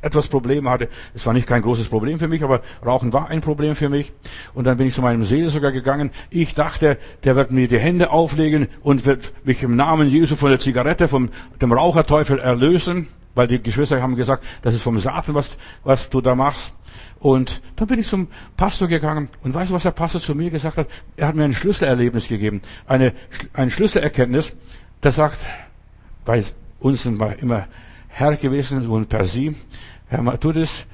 etwas Probleme hatte. Es war nicht kein großes Problem für mich, aber Rauchen war ein Problem für mich. Und dann bin ich zu meinem Seelsorger gegangen. Ich dachte, der wird mir die Hände auflegen und wird mich im Namen Jesu von der Zigarette, vom dem Raucherteufel erlösen weil die Geschwister haben gesagt, das ist vom Satan, was, was du da machst. Und dann bin ich zum Pastor gegangen und weißt du, was der Pastor zu mir gesagt hat? Er hat mir ein Schlüsselerlebnis gegeben, eine, eine Schlüsselerkenntnis, der sagt, bei uns sind wir immer Herr gewesen und per Sie, Herr Matudis,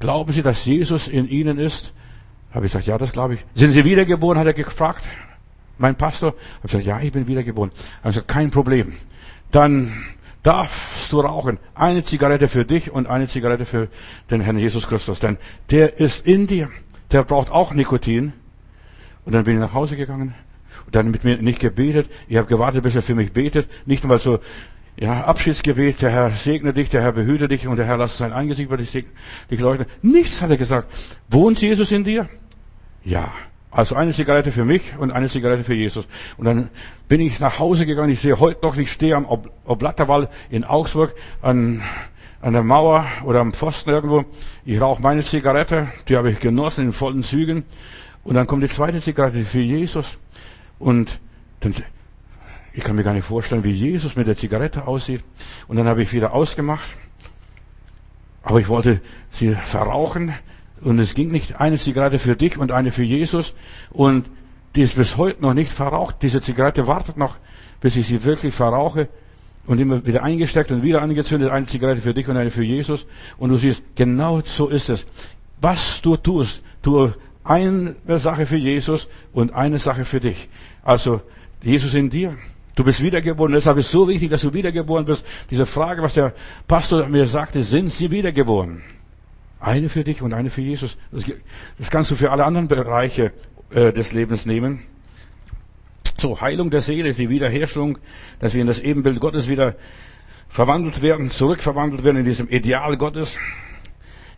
glauben Sie, dass Jesus in Ihnen ist? Habe ich gesagt, ja, das glaube ich. Sind Sie wiedergeboren, hat er gefragt. Mein Pastor, habe ich gesagt, ja, ich bin wiedergeboren. Er gesagt, kein Problem. Dann darfst du rauchen. Eine Zigarette für dich und eine Zigarette für den Herrn Jesus Christus. Denn der ist in dir. Der braucht auch Nikotin. Und dann bin ich nach Hause gegangen und dann mit mir nicht gebetet. Ich habe gewartet, bis er für mich betet. Nicht weil so ja, Abschiedsgebet, der Herr segne dich, der Herr behüte dich und der Herr lasse sein Angesicht über dich, dich leuchten. Nichts hat er gesagt. Wohnt Jesus in dir? Ja. Also eine Zigarette für mich und eine Zigarette für Jesus. Und dann bin ich nach Hause gegangen. Ich sehe heute noch, ich stehe am Ob Oblatterwall in Augsburg an, an der Mauer oder am Pfosten irgendwo. Ich rauche meine Zigarette, die habe ich genossen in vollen Zügen. Und dann kommt die zweite Zigarette für Jesus. Und dann, ich kann mir gar nicht vorstellen, wie Jesus mit der Zigarette aussieht. Und dann habe ich wieder ausgemacht. Aber ich wollte sie verrauchen. Und es ging nicht eine Zigarette für dich und eine für Jesus. Und die ist bis heute noch nicht verraucht. Diese Zigarette wartet noch, bis ich sie wirklich verrauche. Und immer wieder eingesteckt und wieder angezündet. Eine Zigarette für dich und eine für Jesus. Und du siehst, genau so ist es. Was du tust, tu eine Sache für Jesus und eine Sache für dich. Also, Jesus in dir. Du bist wiedergeboren. Deshalb ist es so wichtig, dass du wiedergeboren bist. Diese Frage, was der Pastor mir sagte, sind sie wiedergeboren? Eine für dich und eine für Jesus. Das kannst du für alle anderen Bereiche äh, des Lebens nehmen. So, Heilung der Seele ist die Wiederherstellung, dass wir in das Ebenbild Gottes wieder verwandelt werden, zurückverwandelt werden in diesem Ideal Gottes.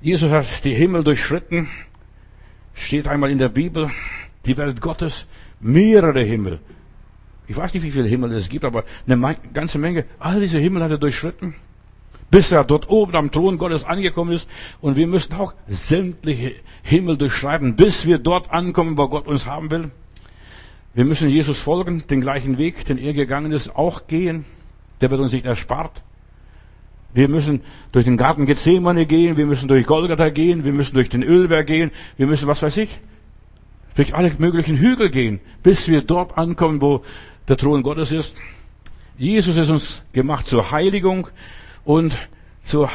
Jesus hat die Himmel durchschritten, steht einmal in der Bibel, die Welt Gottes, mehrere Himmel. Ich weiß nicht, wie viele Himmel es gibt, aber eine ganze Menge. All diese Himmel hat er durchschritten bis er dort oben am Thron Gottes angekommen ist. Und wir müssen auch sämtliche Himmel durchschreiten, bis wir dort ankommen, wo Gott uns haben will. Wir müssen Jesus folgen, den gleichen Weg, den er gegangen ist, auch gehen. Der wird uns nicht erspart. Wir müssen durch den Garten Gethsemane gehen, wir müssen durch Golgatha gehen, wir müssen durch den Ölberg gehen, wir müssen, was weiß ich, durch alle möglichen Hügel gehen, bis wir dort ankommen, wo der Thron Gottes ist. Jesus ist uns gemacht zur Heiligung und zur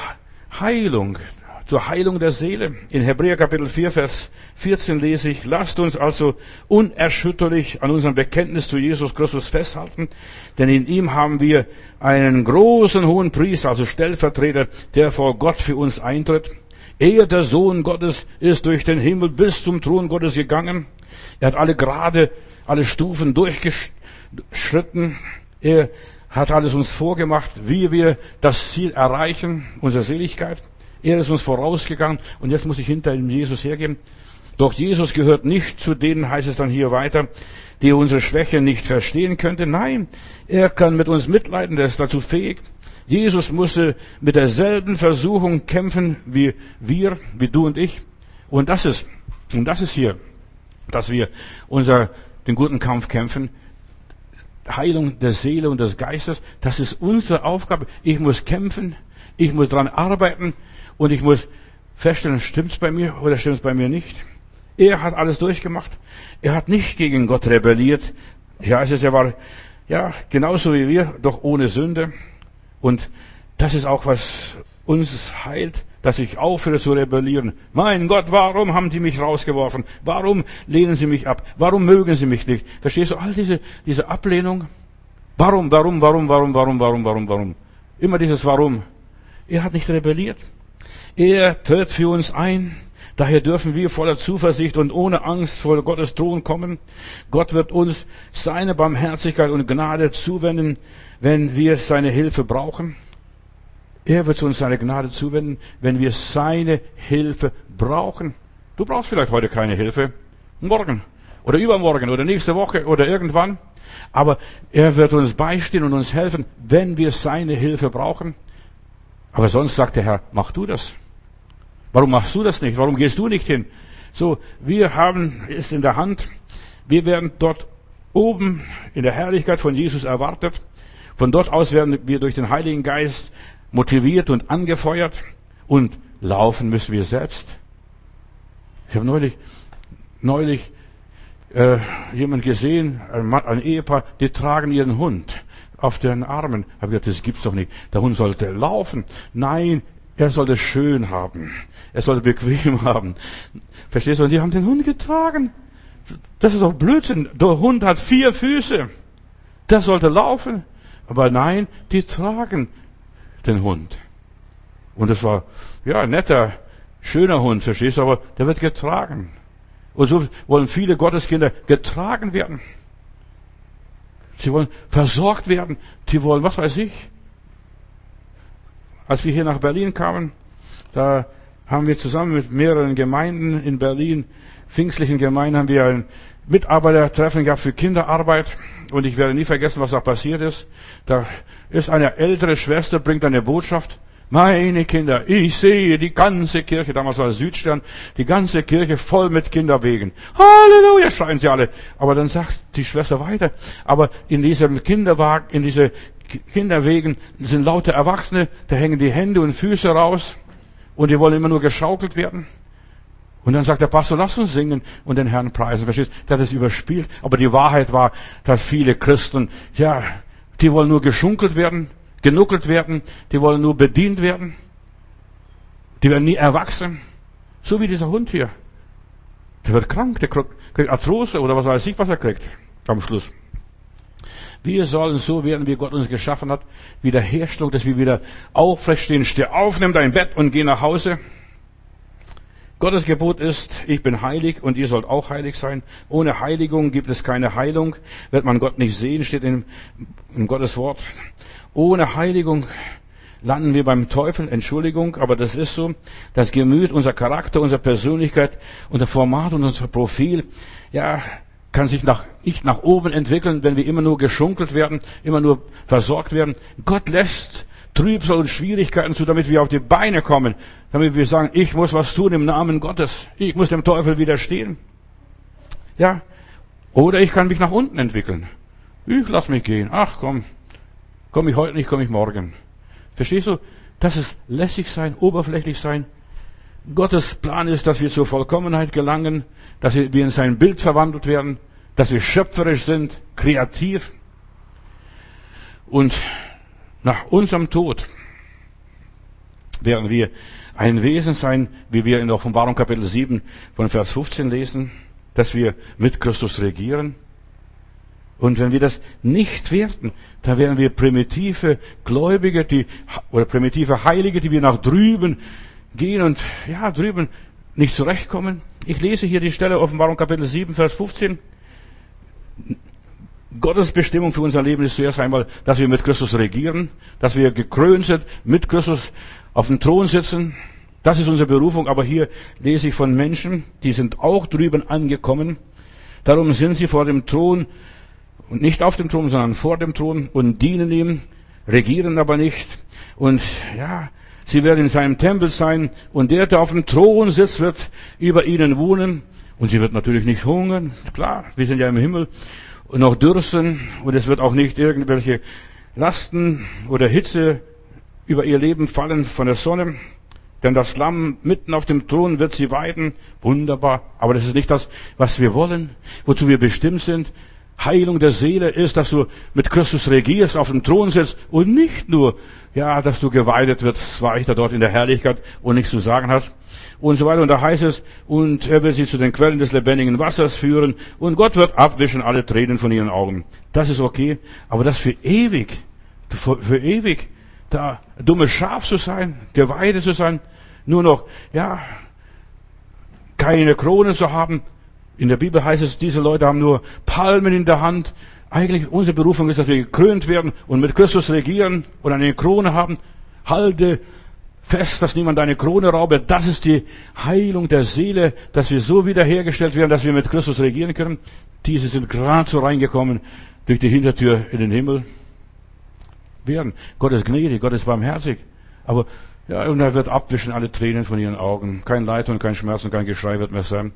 Heilung, zur Heilung der Seele. In Hebräer Kapitel 4, Vers 14 lese ich, lasst uns also unerschütterlich an unserem Bekenntnis zu Jesus Christus festhalten, denn in ihm haben wir einen großen hohen Priester, also Stellvertreter, der vor Gott für uns eintritt. Er, der Sohn Gottes, ist durch den Himmel bis zum Thron Gottes gegangen. Er hat alle Grade, alle Stufen durchgeschritten. Er hat alles uns vorgemacht, wie wir das Ziel erreichen, unsere Seligkeit. Er ist uns vorausgegangen und jetzt muss ich hinter ihm Jesus hergeben. Doch Jesus gehört nicht zu denen, heißt es dann hier weiter, die unsere Schwäche nicht verstehen könnte. Nein, er kann mit uns mitleiden, der ist dazu fähig. Jesus musste mit derselben Versuchung kämpfen wie wir, wie du und ich. Und das ist, und das ist hier, dass wir unser, den guten Kampf kämpfen. Heilung der Seele und des Geistes, das ist unsere Aufgabe. Ich muss kämpfen, ich muss dran arbeiten und ich muss feststellen, stimmt's bei mir oder stimmt's bei mir nicht. Er hat alles durchgemacht. Er hat nicht gegen Gott rebelliert. Ja, es ist, er war, ja, genauso wie wir, doch ohne Sünde. Und das ist auch, was uns heilt, dass ich aufhöre zu rebellieren. Mein Gott, warum haben Sie mich rausgeworfen? Warum lehnen Sie mich ab? Warum mögen Sie mich nicht? Verstehst du all diese, diese Ablehnung? Warum, warum, warum, warum, warum, warum, warum, warum? Immer dieses Warum. Er hat nicht rebelliert. Er tritt für uns ein. Daher dürfen wir voller Zuversicht und ohne Angst vor Gottes Thron kommen. Gott wird uns seine Barmherzigkeit und Gnade zuwenden, wenn wir seine Hilfe brauchen. Er wird uns seine Gnade zuwenden, wenn wir seine Hilfe brauchen. Du brauchst vielleicht heute keine Hilfe. Morgen oder übermorgen oder nächste Woche oder irgendwann. Aber er wird uns beistehen und uns helfen, wenn wir seine Hilfe brauchen. Aber sonst sagt der Herr, mach du das. Warum machst du das nicht? Warum gehst du nicht hin? So, wir haben es in der Hand. Wir werden dort oben in der Herrlichkeit von Jesus erwartet. Von dort aus werden wir durch den Heiligen Geist motiviert und angefeuert. Und laufen müssen wir selbst. Ich habe neulich, neulich äh, jemand gesehen, ein, ein Ehepaar, die tragen ihren Hund auf den Armen. Ich habe gesagt, das gibt's doch nicht. Der Hund sollte laufen. Nein, er soll es schön haben. Er soll es bequem haben. Verstehst du? Und die haben den Hund getragen. Das ist doch Blödsinn. Der Hund hat vier Füße. Der sollte laufen. Aber nein, die tragen den Hund. Und es war, ja, netter, schöner Hund, verstehst du? Aber der wird getragen. Und so wollen viele Gotteskinder getragen werden. Sie wollen versorgt werden. Sie wollen, was weiß ich, als wir hier nach Berlin kamen, da haben wir zusammen mit mehreren Gemeinden in Berlin, pfingstlichen Gemeinden, haben wir ein Mitarbeitertreffen gehabt für Kinderarbeit. Und ich werde nie vergessen, was da passiert ist. Da ist eine ältere Schwester, bringt eine Botschaft. Meine Kinder, ich sehe die ganze Kirche, damals war es Südstern, die ganze Kirche voll mit Kinderwegen. Halleluja, schreien sie alle. Aber dann sagt die Schwester weiter, aber in diesem Kinderwagen, in diese Kinderwegen sind lauter Erwachsene, da hängen die Hände und Füße raus und die wollen immer nur geschaukelt werden. Und dann sagt der Pastor, lass uns singen und den Herrn preisen. Verstehst? Der hat es überspielt. Aber die Wahrheit war, dass viele Christen, ja, die wollen nur geschunkelt werden, genuckelt werden, die wollen nur bedient werden. Die werden nie erwachsen. So wie dieser Hund hier. Der wird krank, der kriegt Arthrose oder was weiß ich, was er kriegt am Schluss. Wir sollen so werden, wie Gott uns geschaffen hat. Wiederherstellung, dass wir wieder aufrecht stehen. Steh auf, nimm dein Bett und geh nach Hause. Gottes Gebot ist, ich bin heilig und ihr sollt auch heilig sein. Ohne Heiligung gibt es keine Heilung. Wird man Gott nicht sehen, steht in, in Gottes Wort. Ohne Heiligung landen wir beim Teufel. Entschuldigung, aber das ist so. Das Gemüt, unser Charakter, unsere Persönlichkeit, unser Format und unser Profil, ja, kann sich nach, nicht nach oben entwickeln, wenn wir immer nur geschunkelt werden, immer nur versorgt werden. Gott lässt Trübsal und Schwierigkeiten zu, damit wir auf die Beine kommen, damit wir sagen, ich muss was tun im Namen Gottes. Ich muss dem Teufel widerstehen. Ja. Oder ich kann mich nach unten entwickeln. Ich lass mich gehen. Ach komm, komme ich heute nicht, komme ich morgen. Verstehst du? Das ist lässig sein, oberflächlich sein. Gottes Plan ist, dass wir zur Vollkommenheit gelangen, dass wir in sein Bild verwandelt werden, dass wir schöpferisch sind, kreativ. Und nach unserem Tod werden wir ein Wesen sein, wie wir in der Offenbarung Kapitel 7 von Vers 15 lesen, dass wir mit Christus regieren. Und wenn wir das nicht werden, dann werden wir primitive Gläubige, die, oder primitive Heilige, die wir nach drüben gehen und, ja, drüben nicht zurechtkommen. Ich lese hier die Stelle Offenbarung Kapitel 7, Vers 15. Gottes Bestimmung für unser Leben ist zuerst einmal, dass wir mit Christus regieren, dass wir gekrönt sind, mit Christus auf dem Thron sitzen. Das ist unsere Berufung. Aber hier lese ich von Menschen, die sind auch drüben angekommen. Darum sind sie vor dem Thron und nicht auf dem Thron, sondern vor dem Thron und dienen ihm, regieren aber nicht. Und ja, sie werden in seinem Tempel sein und der, der auf dem Thron sitzt, wird über ihnen wohnen. Und sie wird natürlich nicht hungern. Klar, wir sind ja im Himmel und noch dürsten und es wird auch nicht irgendwelche Lasten oder Hitze über ihr Leben fallen von der Sonne. Denn das Lamm mitten auf dem Thron wird sie weiden. Wunderbar. Aber das ist nicht das, was wir wollen, wozu wir bestimmt sind. Heilung der Seele ist, dass du mit Christus regierst, auf dem Thron sitzt und nicht nur, ja, dass du geweidet wirst, weiter dort in der Herrlichkeit und nichts zu sagen hast und so weiter. Und da heißt es, und er wird sie zu den Quellen des lebendigen Wassers führen und Gott wird abwischen alle Tränen von ihren Augen. Das ist okay, aber das für ewig, für, für ewig, da dummes Schaf zu sein, geweidet zu sein, nur noch, ja, keine Krone zu haben, in der Bibel heißt es, diese Leute haben nur Palmen in der Hand. Eigentlich unsere Berufung ist, dass wir gekrönt werden und mit Christus regieren und eine Krone haben. Halte fest, dass niemand deine Krone raube. Das ist die Heilung der Seele, dass wir so wiederhergestellt werden, dass wir mit Christus regieren können. Diese sind gerade so reingekommen durch die Hintertür in den Himmel. Werden. Gott ist gnädig, Gott ist barmherzig. Aber ja, und er wird abwischen alle Tränen von ihren Augen. Kein Leid und kein Schmerz und kein Geschrei wird mehr sein.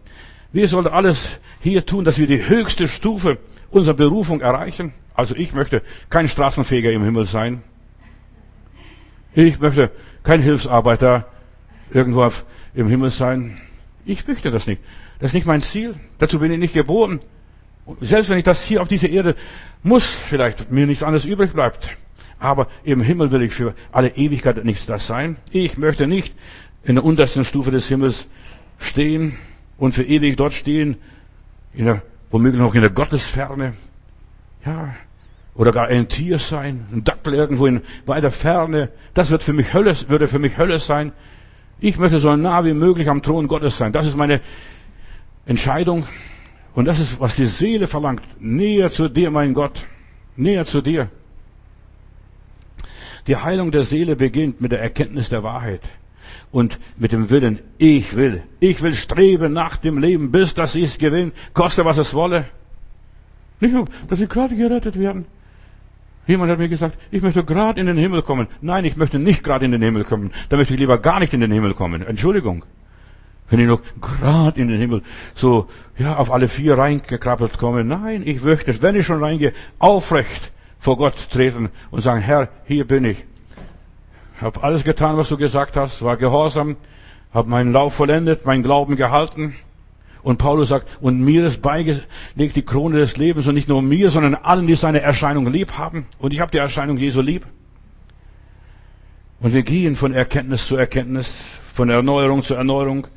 Wir sollten alles hier tun, dass wir die höchste Stufe unserer Berufung erreichen. Also ich möchte kein Straßenfeger im Himmel sein. Ich möchte kein Hilfsarbeiter irgendwo im Himmel sein. Ich möchte das nicht. Das ist nicht mein Ziel. Dazu bin ich nicht geboren. Selbst wenn ich das hier auf dieser Erde muss, vielleicht mir nichts anderes übrig bleibt. Aber im Himmel will ich für alle Ewigkeit nichts das sein. Ich möchte nicht in der untersten Stufe des Himmels stehen und für ewig dort stehen, in der, womöglich noch in der Gottesferne, ja, oder gar ein Tier sein, ein Dackel irgendwo in weiter Ferne, das wird für mich Hölle, würde für mich Hölle sein. Ich möchte so nah wie möglich am Thron Gottes sein. Das ist meine Entscheidung. Und das ist, was die Seele verlangt. Näher zu dir, mein Gott. Näher zu dir. Die Heilung der Seele beginnt mit der Erkenntnis der Wahrheit und mit dem Willen, ich will, ich will streben nach dem Leben, bis dass ich es gewinne, koste was es wolle. Nicht nur, dass sie gerade gerettet werden. Jemand hat mir gesagt, ich möchte gerade in den Himmel kommen. Nein, ich möchte nicht gerade in den Himmel kommen. Da möchte ich lieber gar nicht in den Himmel kommen. Entschuldigung. Wenn ich noch gerade in den Himmel so, ja, auf alle vier reingekrabbelt komme. Nein, ich möchte, wenn ich schon reingehe, aufrecht vor Gott treten und sagen, Herr, hier bin ich. Habe alles getan, was du gesagt hast, war gehorsam, habe meinen Lauf vollendet, meinen Glauben gehalten. Und Paulus sagt, und mir ist beigelegt die Krone des Lebens und nicht nur mir, sondern allen, die seine Erscheinung lieb haben. Und ich habe die Erscheinung Jesu lieb. Und wir gehen von Erkenntnis zu Erkenntnis, von Erneuerung zu Erneuerung.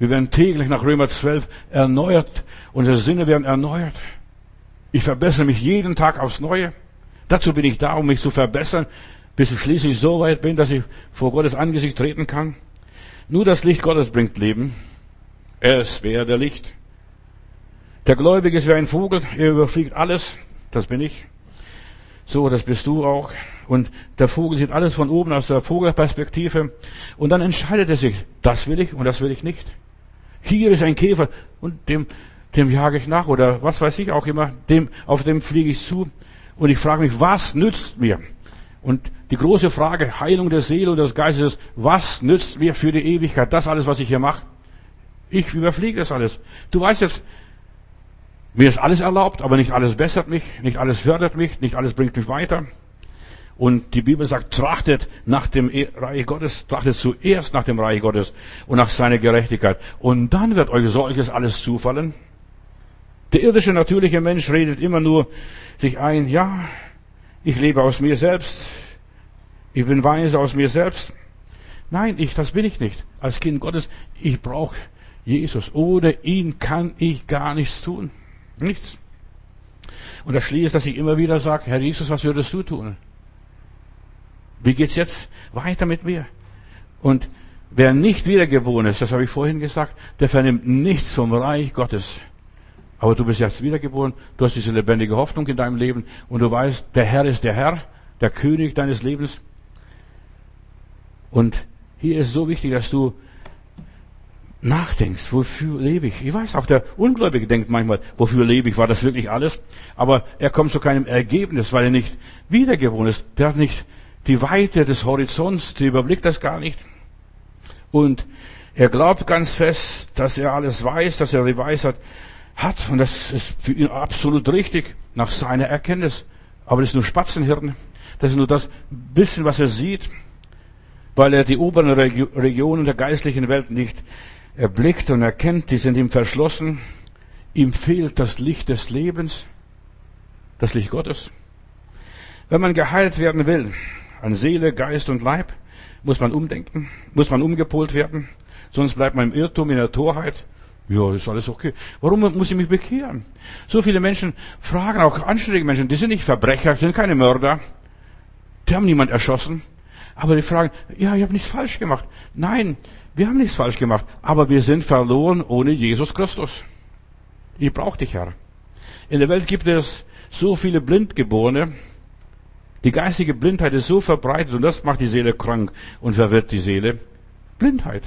Wir werden täglich nach Römer 12 erneuert. Unsere Sinne werden erneuert. Ich verbessere mich jeden Tag aufs Neue. Dazu bin ich da, um mich zu verbessern, bis ich schließlich so weit bin, dass ich vor Gottes Angesicht treten kann. Nur das Licht Gottes bringt Leben. Ist wer der Licht. Der Gläubige ist wie ein Vogel, er überfliegt alles. Das bin ich. So, das bist du auch. Und der Vogel sieht alles von oben aus der Vogelperspektive. Und dann entscheidet er sich, das will ich und das will ich nicht. Hier ist ein Käfer und dem, dem jage ich nach oder was weiß ich auch immer, dem, auf dem fliege ich zu. Und ich frage mich, was nützt mir? Und die große Frage, Heilung der Seele und des Geistes, was nützt mir für die Ewigkeit das alles, was ich hier mache? Ich überfliege das alles. Du weißt jetzt, mir ist alles erlaubt, aber nicht alles bessert mich, nicht alles fördert mich, nicht alles bringt mich weiter. Und die Bibel sagt, trachtet nach dem e- Reich Gottes, trachtet zuerst nach dem Reich Gottes und nach seiner Gerechtigkeit. Und dann wird euch solches alles zufallen. Der irdische, natürliche Mensch redet immer nur sich ein, ja, ich lebe aus mir selbst, ich bin weise aus mir selbst. Nein, ich, das bin ich nicht. Als Kind Gottes, ich brauche Jesus. Ohne ihn kann ich gar nichts tun. Nichts. Und das schließt, dass ich immer wieder sage, Herr Jesus, was würdest du tun? Wie geht's jetzt weiter mit mir? Und wer nicht wiedergeboren ist, das habe ich vorhin gesagt, der vernimmt nichts vom Reich Gottes. Aber du bist jetzt wiedergeboren, du hast diese lebendige Hoffnung in deinem Leben und du weißt, der Herr ist der Herr, der König deines Lebens. Und hier ist so wichtig, dass du nachdenkst, wofür lebe ich? Ich weiß, auch der Ungläubige denkt manchmal, wofür lebe ich? War das wirklich alles? Aber er kommt zu keinem Ergebnis, weil er nicht wiedergeboren ist. Der hat nicht die Weite des Horizonts, der überblickt das gar nicht. Und er glaubt ganz fest, dass er alles weiß, dass er die Weisheit hat. Und das ist für ihn absolut richtig, nach seiner Erkenntnis. Aber das ist nur Spatzenhirn. Das ist nur das bisschen, was er sieht, weil er die oberen Regionen der geistlichen Welt nicht erblickt und erkennt, die sind ihm verschlossen. Ihm fehlt das Licht des Lebens, das Licht Gottes. Wenn man geheilt werden will, an Seele, Geist und Leib, muss man umdenken, muss man umgepolt werden, sonst bleibt man im Irrtum, in der Torheit. Ja, ist alles okay. Warum muss ich mich bekehren? So viele Menschen fragen, auch anständige Menschen, die sind nicht Verbrecher, sind keine Mörder, die haben niemand erschossen, aber die fragen, ja, ich habe nichts falsch gemacht. Nein, wir haben nichts falsch gemacht, aber wir sind verloren ohne Jesus Christus. Ich brauche dich, Herr. In der Welt gibt es so viele Blindgeborene. Die geistige Blindheit ist so verbreitet und das macht die Seele krank und verwirrt die Seele. Blindheit.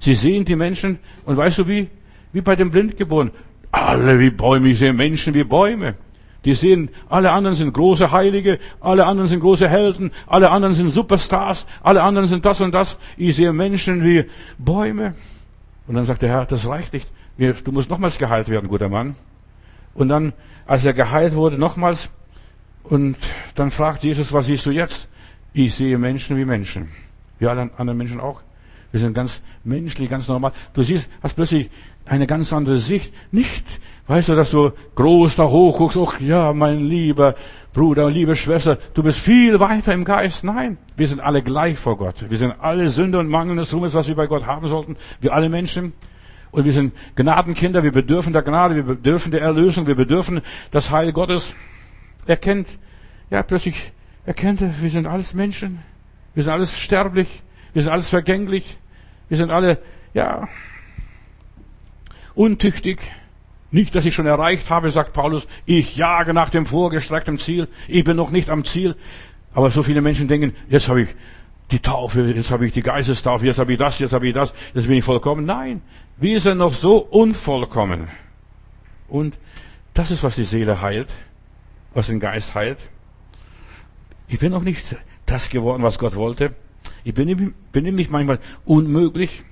Sie sehen die Menschen und weißt du wie? Wie bei den Blindgeborenen. Alle wie Bäume, ich sehe Menschen wie Bäume. Die sehen, alle anderen sind große Heilige, alle anderen sind große Helden, alle anderen sind Superstars, alle anderen sind das und das. Ich sehe Menschen wie Bäume. Und dann sagt der Herr, das reicht nicht. Du musst nochmals geheilt werden, guter Mann. Und dann, als er geheilt wurde, nochmals, und dann fragt Jesus, was siehst du jetzt? Ich sehe Menschen wie Menschen. Wie alle anderen Menschen auch. Wir sind ganz menschlich, ganz normal. Du siehst, hast plötzlich eine ganz andere Sicht. Nicht, weißt du, dass du groß da hoch guckst, ach ja, mein lieber Bruder, liebe Schwester, du bist viel weiter im Geist. Nein, wir sind alle gleich vor Gott. Wir sind alle Sünde und mangelndes Ruhmes, was wir bei Gott haben sollten. Wir alle Menschen. Und wir sind Gnadenkinder, wir bedürfen der Gnade, wir bedürfen der Erlösung, wir bedürfen das Heil Gottes. Er kennt, ja, plötzlich erkennt er, wir sind alles Menschen. Wir sind alles sterblich. Wir sind alles vergänglich. Wir sind alle, ja, untüchtig. Nicht, dass ich schon erreicht habe, sagt Paulus, ich jage nach dem vorgestreckten Ziel, ich bin noch nicht am Ziel. Aber so viele Menschen denken, jetzt habe ich die Taufe, jetzt habe ich die Geistestaufe, jetzt habe ich das, jetzt habe ich das, jetzt bin ich vollkommen. Nein, wir sind noch so unvollkommen. Und das ist, was die Seele heilt, was den Geist heilt. Ich bin noch nicht das geworden, was Gott wollte. Ich bin, bin nämlich manchmal unmöglich.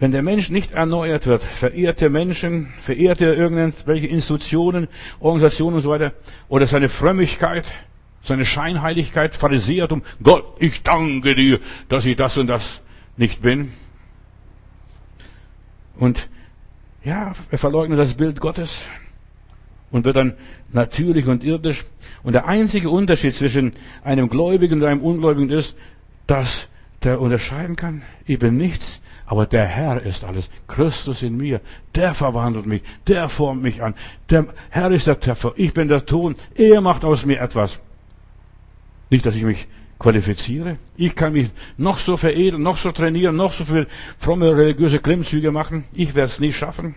Wenn der Mensch nicht erneuert wird, verehrte Menschen, verehrte irgendwelche Institutionen, Organisationen und so weiter, oder seine Frömmigkeit, seine Scheinheiligkeit, Pharisäertum, Gott, ich danke dir, dass ich das und das nicht bin. Und ja, er verleugnet das Bild Gottes und wird dann natürlich und irdisch. Und der einzige Unterschied zwischen einem Gläubigen und einem Ungläubigen ist, dass der unterscheiden kann, bin nichts, aber der Herr ist alles. Christus in mir, der verwandelt mich, der formt mich an. Der Herr ist der Töpfer, ich bin der Ton, er macht aus mir etwas. Nicht, dass ich mich qualifiziere. Ich kann mich noch so veredeln, noch so trainieren, noch so viel fromme religiöse Klimmzüge machen. Ich werde es nie schaffen.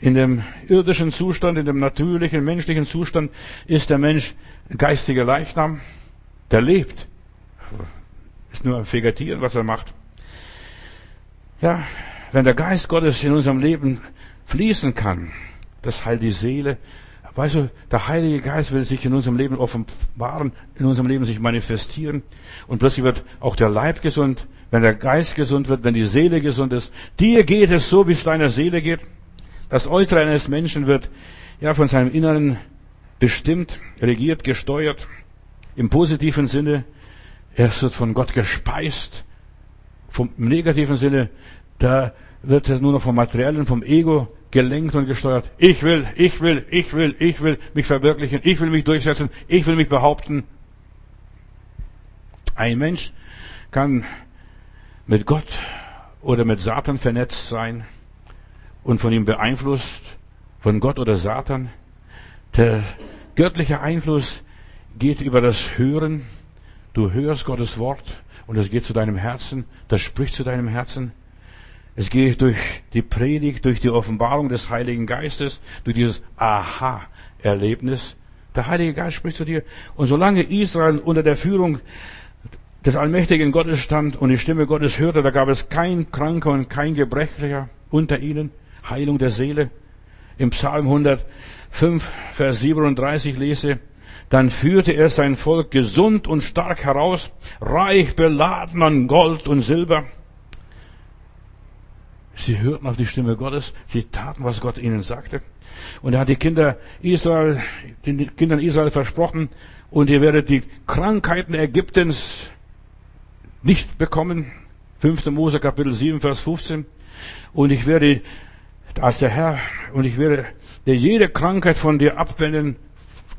In dem irdischen Zustand, in dem natürlichen, menschlichen Zustand ist der Mensch ein geistiger Leichnam, der lebt. Ist nur ein Vegetieren, was er macht. Ja, wenn der Geist Gottes in unserem Leben fließen kann, das heilt die Seele. Weißt du, der Heilige Geist will sich in unserem Leben offenbaren, in unserem Leben sich manifestieren. Und plötzlich wird auch der Leib gesund. Wenn der Geist gesund wird, wenn die Seele gesund ist. Dir geht es so, wie es deiner Seele geht. Das Äußere eines Menschen wird ja von seinem Inneren bestimmt, regiert, gesteuert. Im positiven Sinne er wird von Gott gespeist. Vom negativen Sinne, da wird er nur noch vom Materiellen, vom Ego gelenkt und gesteuert. Ich will, ich will, ich will, ich will mich verwirklichen, ich will mich durchsetzen, ich will mich behaupten. Ein Mensch kann mit Gott oder mit Satan vernetzt sein und von ihm beeinflusst, von Gott oder Satan. Der göttliche Einfluss geht über das Hören, Du hörst Gottes Wort und es geht zu deinem Herzen, das spricht zu deinem Herzen. Es geht durch die Predigt, durch die Offenbarung des Heiligen Geistes, durch dieses Aha-Erlebnis. Der Heilige Geist spricht zu dir. Und solange Israel unter der Führung des allmächtigen Gottes stand und die Stimme Gottes hörte, da gab es kein Kranker und kein Gebrechlicher unter ihnen. Heilung der Seele. Im Psalm 105, Vers 37 lese, dann führte er sein Volk gesund und stark heraus, reich beladen an Gold und Silber. Sie hörten auf die Stimme Gottes, sie taten, was Gott ihnen sagte. Und er hat die Kinder Israel, den Kindern Israel versprochen, und ihr werdet die Krankheiten Ägyptens nicht bekommen. 5. Mose Kapitel 7, Vers 15. Und ich werde, als der Herr, und ich werde dir jede Krankheit von dir abwenden,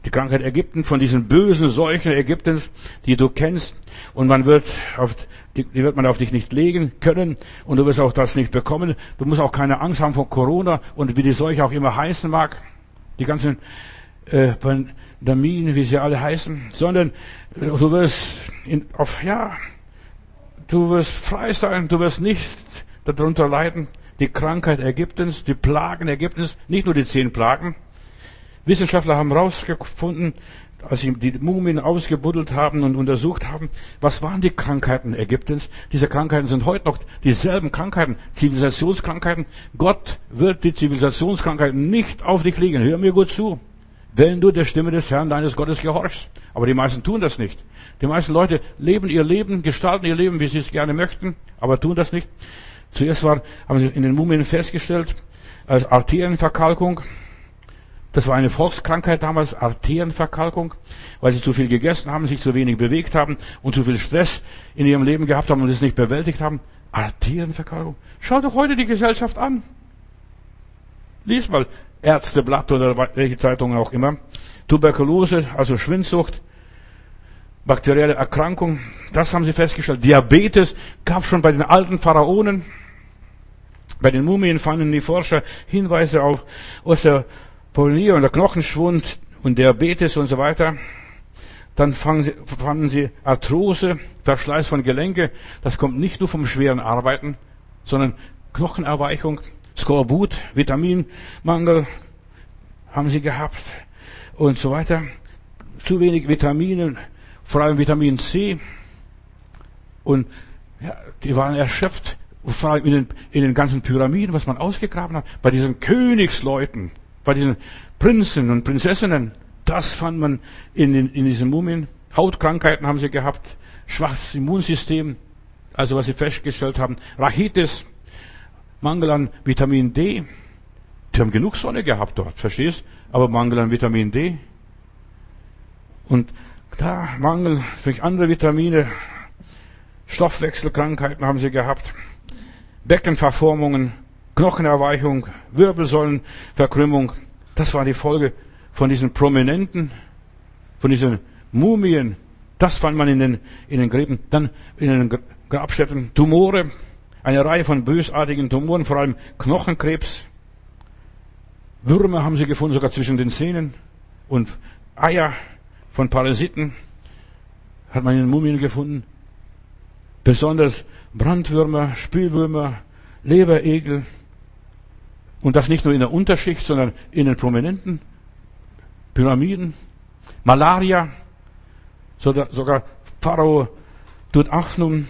die Krankheit Ägypten, von diesen bösen Seuchen Ägyptens, die du kennst. Und man wird auf, die, wird man auf dich nicht legen können. Und du wirst auch das nicht bekommen. Du musst auch keine Angst haben vor Corona und wie die Seuche auch immer heißen mag. Die ganzen, äh, Pandemien, wie sie alle heißen. Sondern äh, du wirst in, auf, ja, du wirst frei sein. Du wirst nicht darunter leiden. Die Krankheit Ägyptens, die Plagen Ägyptens, nicht nur die zehn Plagen, Wissenschaftler haben herausgefunden, als sie die Mumien ausgebuddelt haben und untersucht haben, was waren die Krankheiten Ägyptens? Diese Krankheiten sind heute noch dieselben Krankheiten, Zivilisationskrankheiten. Gott wird die Zivilisationskrankheiten nicht auf dich legen. Hör mir gut zu. Wenn du der Stimme des Herrn deines Gottes gehorchst. Aber die meisten tun das nicht. Die meisten Leute leben ihr Leben, gestalten ihr Leben, wie sie es gerne möchten, aber tun das nicht. Zuerst war, haben sie in den Mumien festgestellt, als Arterienverkalkung, das war eine Volkskrankheit damals, Arterienverkalkung, weil sie zu viel gegessen haben, sich zu wenig bewegt haben und zu viel Stress in ihrem Leben gehabt haben und es nicht bewältigt haben. Arterienverkalkung. Schau doch heute die Gesellschaft an. Lies mal Ärzteblatt oder welche Zeitungen auch immer. Tuberkulose, also Schwindsucht, bakterielle Erkrankung, das haben sie festgestellt. Diabetes gab schon bei den alten Pharaonen. Bei den Mumien fanden die Forscher Hinweise auf Polier und der Knochenschwund und Diabetes und so weiter. Dann sie, fanden sie Arthrose, Verschleiß von Gelenke. Das kommt nicht nur vom schweren Arbeiten, sondern Knochenerweichung, Skorbut, Vitaminmangel haben sie gehabt und so weiter. Zu wenig Vitamine, vor allem Vitamin C. Und ja, die waren erschöpft, vor allem in den, in den ganzen Pyramiden, was man ausgegraben hat, bei diesen Königsleuten bei diesen Prinzen und Prinzessinnen, das fand man in, in, in diesen Mumien. Hautkrankheiten haben sie gehabt, schwaches Immunsystem, also was sie festgestellt haben, Rachitis, Mangel an Vitamin D. Die haben genug Sonne gehabt dort, verstehst? Aber Mangel an Vitamin D. Und da Mangel durch andere Vitamine, Stoffwechselkrankheiten haben sie gehabt, Beckenverformungen, Knochenerweichung, Wirbelsäulenverkrümmung. Das war die Folge von diesen Prominenten, von diesen Mumien. Das fand man in den, in den Gräben. Dann in den Grabstätten Tumore, eine Reihe von bösartigen Tumoren, vor allem Knochenkrebs. Würmer haben sie gefunden, sogar zwischen den Zähnen. Und Eier von Parasiten hat man in den Mumien gefunden. Besonders Brandwürmer, Spülwürmer, Leberegel, und das nicht nur in der Unterschicht, sondern in den prominenten Pyramiden. Malaria, sogar Pharao Tutanchamun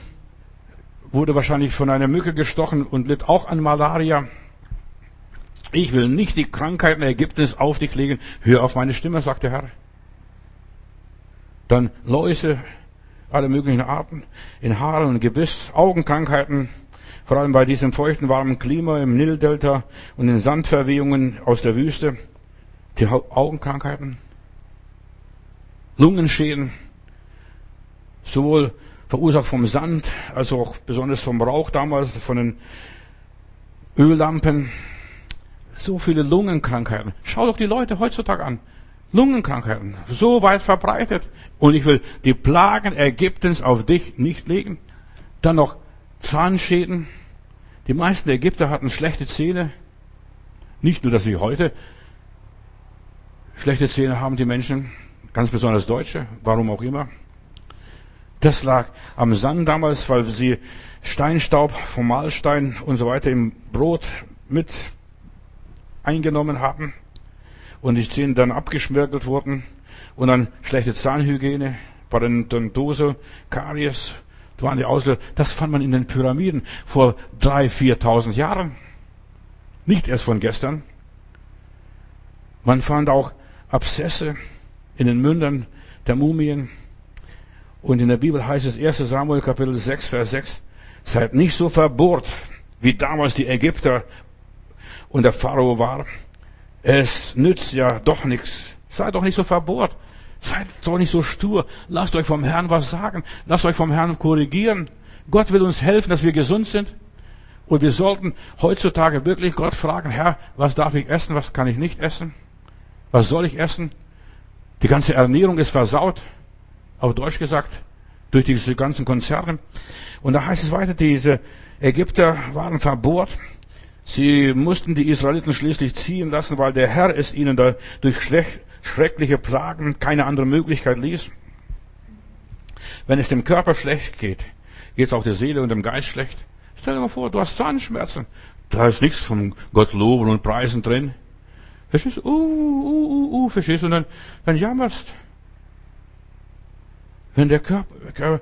wurde wahrscheinlich von einer Mücke gestochen und litt auch an Malaria. Ich will nicht die Krankheiten Ägyptens auf dich legen. Hör auf meine Stimme, sagt der Herr. Dann Läuse, alle möglichen Arten, in Haaren und Gebiss, Augenkrankheiten, vor allem bei diesem feuchten, warmen Klima im Nildelta und den Sandverwehungen aus der Wüste, die Augenkrankheiten, Lungenschäden, sowohl verursacht vom Sand, als auch besonders vom Rauch damals, von den Öllampen, so viele Lungenkrankheiten. Schau doch die Leute heutzutage an. Lungenkrankheiten, so weit verbreitet. Und ich will die Plagen Ägyptens auf dich nicht legen. Dann noch Zahnschäden. Die meisten Ägypter hatten schlechte Zähne. Nicht nur, dass sie heute schlechte Zähne haben, die Menschen, ganz besonders Deutsche, warum auch immer. Das lag am Sand damals, weil sie Steinstaub vom Mahlstein und so weiter im Brot mit eingenommen haben. Und die Zähne dann abgeschmirgelt wurden. Und dann schlechte Zahnhygiene, Parodontiose, Karies, waren die Auslöser. Das fand man in den Pyramiden vor drei, viertausend Jahren. Nicht erst von gestern. Man fand auch Abszesse in den Mündern der Mumien. Und in der Bibel heißt es 1 Samuel Kapitel 6, Vers 6, seid nicht so verbohrt, wie damals die Ägypter und der Pharao war. Es nützt ja doch nichts. Seid doch nicht so verbohrt. Seid doch nicht so stur. Lasst euch vom Herrn was sagen. Lasst euch vom Herrn korrigieren. Gott will uns helfen, dass wir gesund sind. Und wir sollten heutzutage wirklich Gott fragen, Herr, was darf ich essen, was kann ich nicht essen? Was soll ich essen? Die ganze Ernährung ist versaut. Auf Deutsch gesagt, durch diese ganzen Konzerne. Und da heißt es weiter, diese Ägypter waren verbohrt. Sie mussten die Israeliten schließlich ziehen lassen, weil der Herr es ihnen durch schreckliche Plagen keine andere Möglichkeit ließ. Wenn es dem Körper schlecht geht, geht es auch der Seele und dem Geist schlecht. Stell dir mal vor, du hast Zahnschmerzen. Da ist nichts von Gott loben und preisen drin. Verstehst du? Uh, uh, uh, uh, verstehst du? Und dann, dann jammerst. Wenn der Körper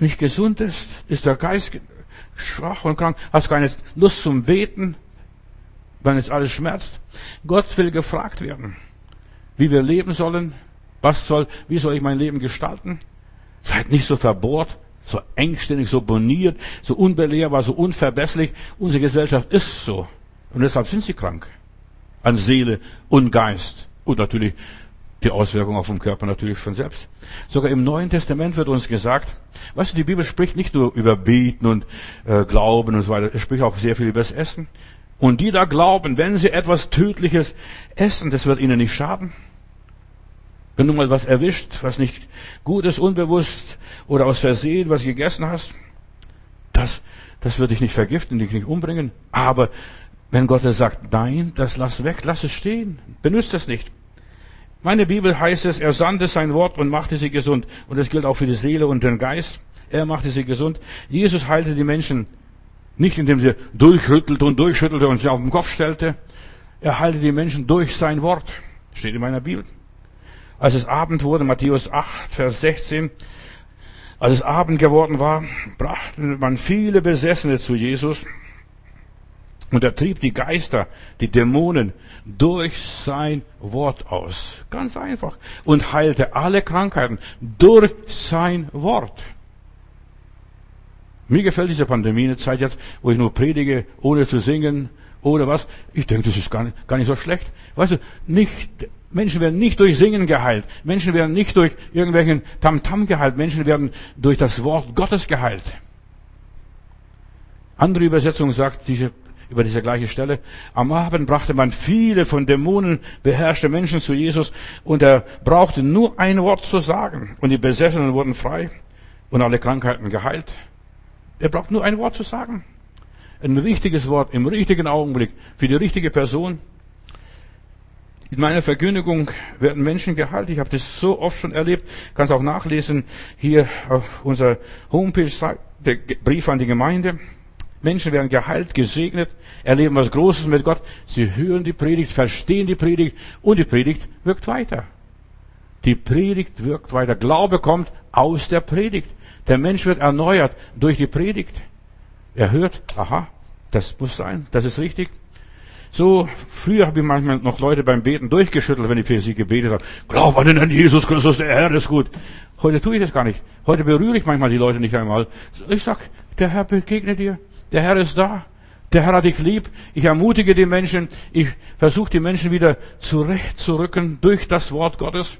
nicht gesund ist, ist der Geist schwach und krank, hast keine Lust zum Beten, wenn es alles schmerzt. Gott will gefragt werden, wie wir leben sollen, was soll, wie soll ich mein Leben gestalten? Seid nicht so verbohrt, so engständig, so boniert, so unbelehrbar, so unverbesslich. Unsere Gesellschaft ist so. Und deshalb sind sie krank. An Seele und Geist. Und natürlich die Auswirkungen auf den Körper natürlich von selbst. Sogar im Neuen Testament wird uns gesagt, weißt du, die Bibel spricht nicht nur über Beten und äh, Glauben und so weiter, es spricht auch sehr viel über das Essen. Und die da glauben, wenn sie etwas Tödliches essen, das wird ihnen nicht schaden. Wenn du mal was erwischt, was nicht gut ist, unbewusst oder aus Versehen, was gegessen hast, das, das wird dich nicht vergiften, dich nicht umbringen. Aber wenn Gott sagt, nein, das lass weg, lass es stehen, benutzt es nicht. Meine Bibel heißt es, er sandte sein Wort und machte sie gesund. Und das gilt auch für die Seele und den Geist. Er machte sie gesund. Jesus heilte die Menschen nicht indem sie durchrüttelte und durchschüttelte und sie auf den Kopf stellte. Er heilte die Menschen durch sein Wort. Steht in meiner Bibel. Als es Abend wurde, Matthäus 8, Vers 16, als es Abend geworden war, brachte man viele Besessene zu Jesus und er trieb die Geister, die Dämonen durch sein Wort aus. Ganz einfach. Und heilte alle Krankheiten durch sein Wort. Mir gefällt diese Pandemie eine Zeit jetzt, wo ich nur predige, ohne zu singen oder was. Ich denke, das ist gar nicht, gar nicht so schlecht. Weißt du, nicht, Menschen werden nicht durch Singen geheilt. Menschen werden nicht durch irgendwelchen Tamtam -Tam geheilt. Menschen werden durch das Wort Gottes geheilt. Andere Übersetzung sagt diese, über diese gleiche Stelle. Am Abend brachte man viele von Dämonen beherrschte Menschen zu Jesus und er brauchte nur ein Wort zu sagen und die Besessenen wurden frei und alle Krankheiten geheilt. Er braucht nur ein Wort zu sagen. Ein richtiges Wort im richtigen Augenblick für die richtige Person. In meiner Verkündigung werden Menschen geheilt. Ich habe das so oft schon erlebt. Kannst auch nachlesen hier auf unserer Homepage, der Brief an die Gemeinde. Menschen werden geheilt, gesegnet, erleben was Großes mit Gott. Sie hören die Predigt, verstehen die Predigt und die Predigt wirkt weiter. Die Predigt wirkt weiter. Glaube kommt aus der Predigt. Der Mensch wird erneuert durch die Predigt. Er hört, aha, das muss sein, das ist richtig. So, früher habe ich manchmal noch Leute beim Beten durchgeschüttelt, wenn ich für sie gebetet habe. Glaub an den Herrn Jesus Christus, der Herr ist gut. Heute tue ich das gar nicht. Heute berühre ich manchmal die Leute nicht einmal. Ich sag, der Herr begegnet dir. Der Herr ist da. Der Herr hat dich lieb. Ich ermutige die Menschen. Ich versuche die Menschen wieder zurechtzurücken durch das Wort Gottes.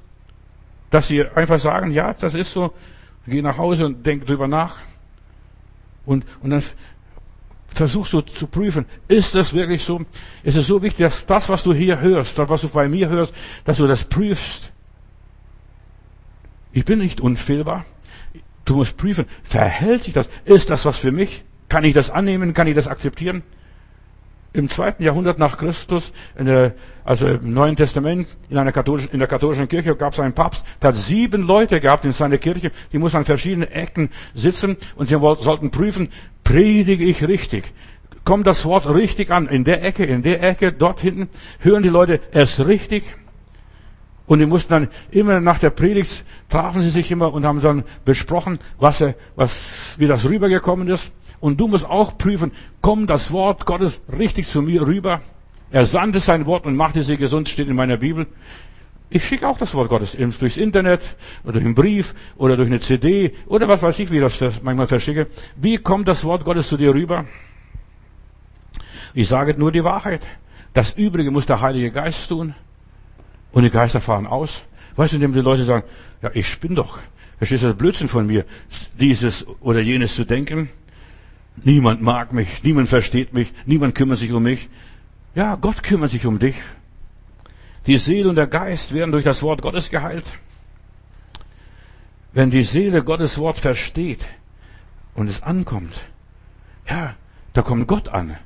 Dass sie einfach sagen, ja, das ist so. Geh nach Hause und denk drüber nach. Und, und dann versuchst du zu prüfen, ist das wirklich so? Ist es so wichtig, dass das, was du hier hörst, das, was du bei mir hörst, dass du das prüfst? Ich bin nicht unfehlbar. Du musst prüfen, verhält sich das? Ist das was für mich? Kann ich das annehmen? Kann ich das akzeptieren? Im zweiten Jahrhundert nach Christus, der, also im Neuen Testament, in, einer katholischen, in der katholischen Kirche gab es einen Papst, der hat sieben Leute gehabt in seiner Kirche, die mussten an verschiedenen Ecken sitzen und sie sollten prüfen, predige ich richtig? Kommt das Wort richtig an? In der Ecke, in der Ecke, dort hinten, hören die Leute es richtig? Und die mussten dann immer nach der Predigt trafen sie sich immer und haben dann besprochen, was, er, was, wie das rübergekommen ist. Und du musst auch prüfen, kommt das Wort Gottes richtig zu mir rüber? Er sandte sein Wort und machte sie gesund, steht in meiner Bibel. Ich schicke auch das Wort Gottes durchs Internet oder durch einen Brief oder durch eine CD oder was weiß ich, wie ich das manchmal verschicke. Wie kommt das Wort Gottes zu dir rüber? Ich sage nur die Wahrheit. Das Übrige muss der Heilige Geist tun. Und die Geister fahren aus. Weißt du, indem die Leute sagen, ja, ich bin doch. Verstehst du das Blödsinn von mir, dieses oder jenes zu denken? Niemand mag mich, niemand versteht mich, niemand kümmert sich um mich. Ja, Gott kümmert sich um dich. Die Seele und der Geist werden durch das Wort Gottes geheilt. Wenn die Seele Gottes Wort versteht und es ankommt, ja, da kommt Gott an.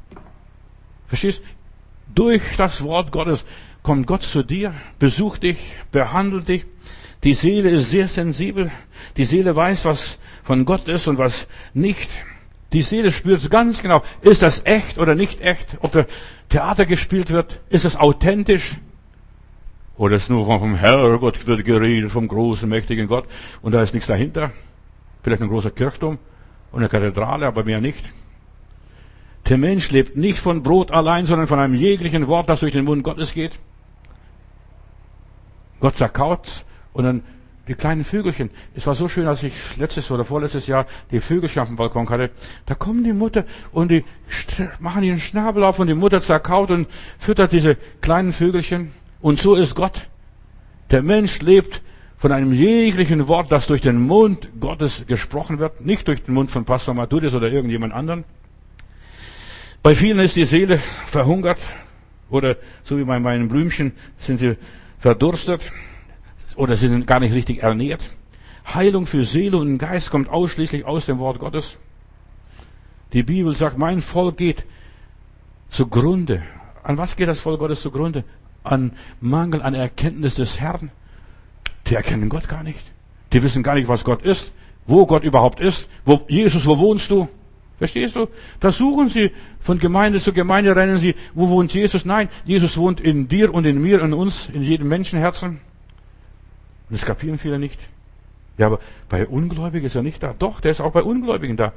Verstehst? Durch das Wort Gottes kommt Gott zu dir, besucht dich, behandelt dich. Die Seele ist sehr sensibel. Die Seele weiß, was von Gott ist und was nicht. Die Seele spürt ganz genau, ist das echt oder nicht echt? Ob da Theater gespielt wird, ist es authentisch? Oder ist nur vom Herrgott wird geredet, vom großen, mächtigen Gott und da ist nichts dahinter? Vielleicht ein großer Kirchturm und eine Kathedrale, aber mehr nicht. Der Mensch lebt nicht von Brot allein, sondern von einem jeglichen Wort, das durch den Mund Gottes geht. Gott zerkaut und dann die kleinen Vögelchen. Es war so schön, als ich letztes oder vorletztes Jahr die Vögelchen auf dem Balkon hatte. Da kommen die Mutter und die machen ihren Schnabel auf und die Mutter zerkaut und füttert diese kleinen Vögelchen. Und so ist Gott. Der Mensch lebt von einem jeglichen Wort, das durch den Mund Gottes gesprochen wird, nicht durch den Mund von Pastor Matudis oder irgendjemand anderen. Bei vielen ist die Seele verhungert oder so wie bei meinen Blümchen sind sie verdurstet oder sie sind gar nicht richtig ernährt. Heilung für Seele und Geist kommt ausschließlich aus dem Wort Gottes. Die Bibel sagt, mein Volk geht zugrunde. An was geht das Volk Gottes zugrunde? An Mangel an Erkenntnis des Herrn. Die erkennen Gott gar nicht. Die wissen gar nicht, was Gott ist, wo Gott überhaupt ist. Wo, Jesus, wo wohnst du? Verstehst du? Da suchen sie von Gemeinde zu Gemeinde, rennen sie, wo wohnt Jesus? Nein, Jesus wohnt in dir und in mir, in uns, in jedem Menschenherzen. Das kapieren viele nicht. Ja, aber bei Ungläubigen ist er nicht da. Doch, der ist auch bei Ungläubigen da.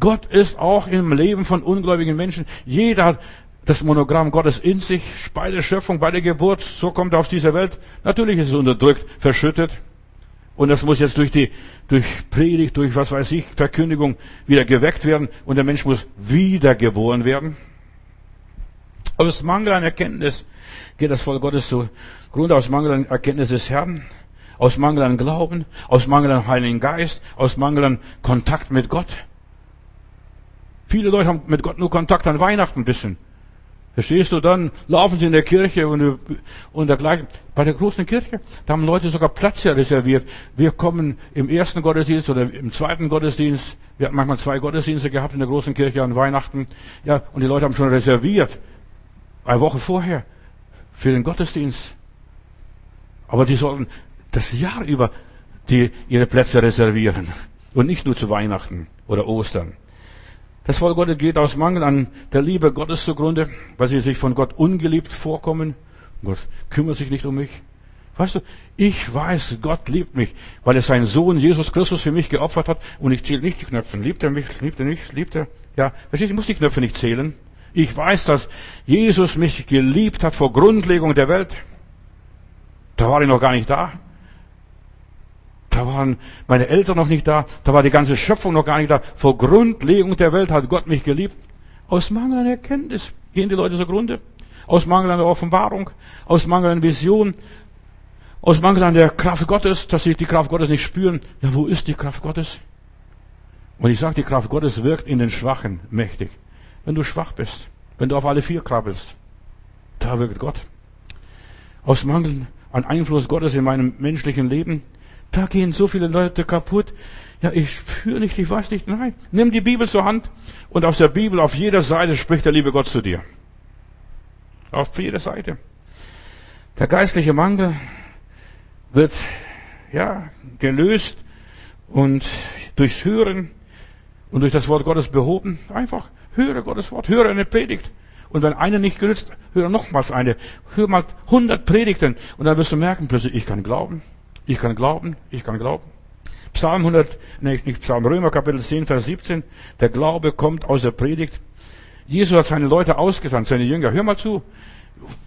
Gott ist auch im Leben von ungläubigen Menschen. Jeder hat das Monogramm Gottes in sich, bei der Schöpfung, bei der Geburt, so kommt er auf diese Welt. Natürlich ist es unterdrückt, verschüttet. Und das muss jetzt durch die, durch Predigt, durch was weiß ich, Verkündigung wieder geweckt werden und der Mensch muss wiedergeboren werden. Aus Mangel an Erkenntnis geht das Volk Gottes zugrunde, aus Mangel an Erkenntnis des Herrn, aus Mangel an Glauben, aus Mangel an Heiligen Geist, aus Mangel an Kontakt mit Gott. Viele Leute haben mit Gott nur Kontakt an Weihnachten ein bisschen. Verstehst du? Dann laufen sie in der Kirche und, und dergleichen. Bei der großen Kirche, da haben Leute sogar Platz ja reserviert. Wir kommen im ersten Gottesdienst oder im zweiten Gottesdienst. Wir hatten manchmal zwei Gottesdienste gehabt in der großen Kirche an Weihnachten. Ja, und die Leute haben schon reserviert. Eine Woche vorher. Für den Gottesdienst. Aber die sollten das Jahr über die, ihre Plätze reservieren. Und nicht nur zu Weihnachten oder Ostern. Das Volk Gottes geht aus Mangel an der Liebe Gottes zugrunde, weil sie sich von Gott ungeliebt vorkommen. Gott kümmert sich nicht um mich. Weißt du, ich weiß, Gott liebt mich, weil er seinen Sohn Jesus Christus für mich geopfert hat und ich zähle nicht die Knöpfe. Liebt er mich? Liebt er nicht? Liebt er? Ja, verstehst du, ich muss die Knöpfe nicht zählen. Ich weiß, dass Jesus mich geliebt hat vor Grundlegung der Welt. Da war ich noch gar nicht da. Da waren meine Eltern noch nicht da. Da war die ganze Schöpfung noch gar nicht da. Vor Grundlegung der Welt hat Gott mich geliebt. Aus Mangel an Erkenntnis gehen die Leute zugrunde. Aus Mangel an der Offenbarung. Aus Mangel an Vision. Aus Mangel an der Kraft Gottes, dass sie die Kraft Gottes nicht spüren. Ja, wo ist die Kraft Gottes? Und ich sage, die Kraft Gottes wirkt in den Schwachen mächtig. Wenn du schwach bist, wenn du auf alle vier krabbelst, da wirkt Gott. Aus Mangel an Einfluss Gottes in meinem menschlichen Leben, da gehen so viele Leute kaputt. Ja, ich spüre nicht, ich weiß nicht. Nein, nimm die Bibel zur Hand und aus der Bibel auf jeder Seite spricht der liebe Gott zu dir. Auf jeder Seite. Der geistliche Mangel wird, ja, gelöst und durchs Hören und durch das Wort Gottes behoben. Einfach höre Gottes Wort, höre eine Predigt. Und wenn eine nicht genützt, höre nochmals eine. Hör mal hundert Predigten und dann wirst du merken plötzlich, ich kann glauben, ich kann glauben, ich kann glauben. Psalm 100, nee, nicht Psalm, Römer Kapitel 10, Vers 17. Der Glaube kommt aus der Predigt. Jesus hat seine Leute ausgesandt, seine Jünger. Hör mal zu.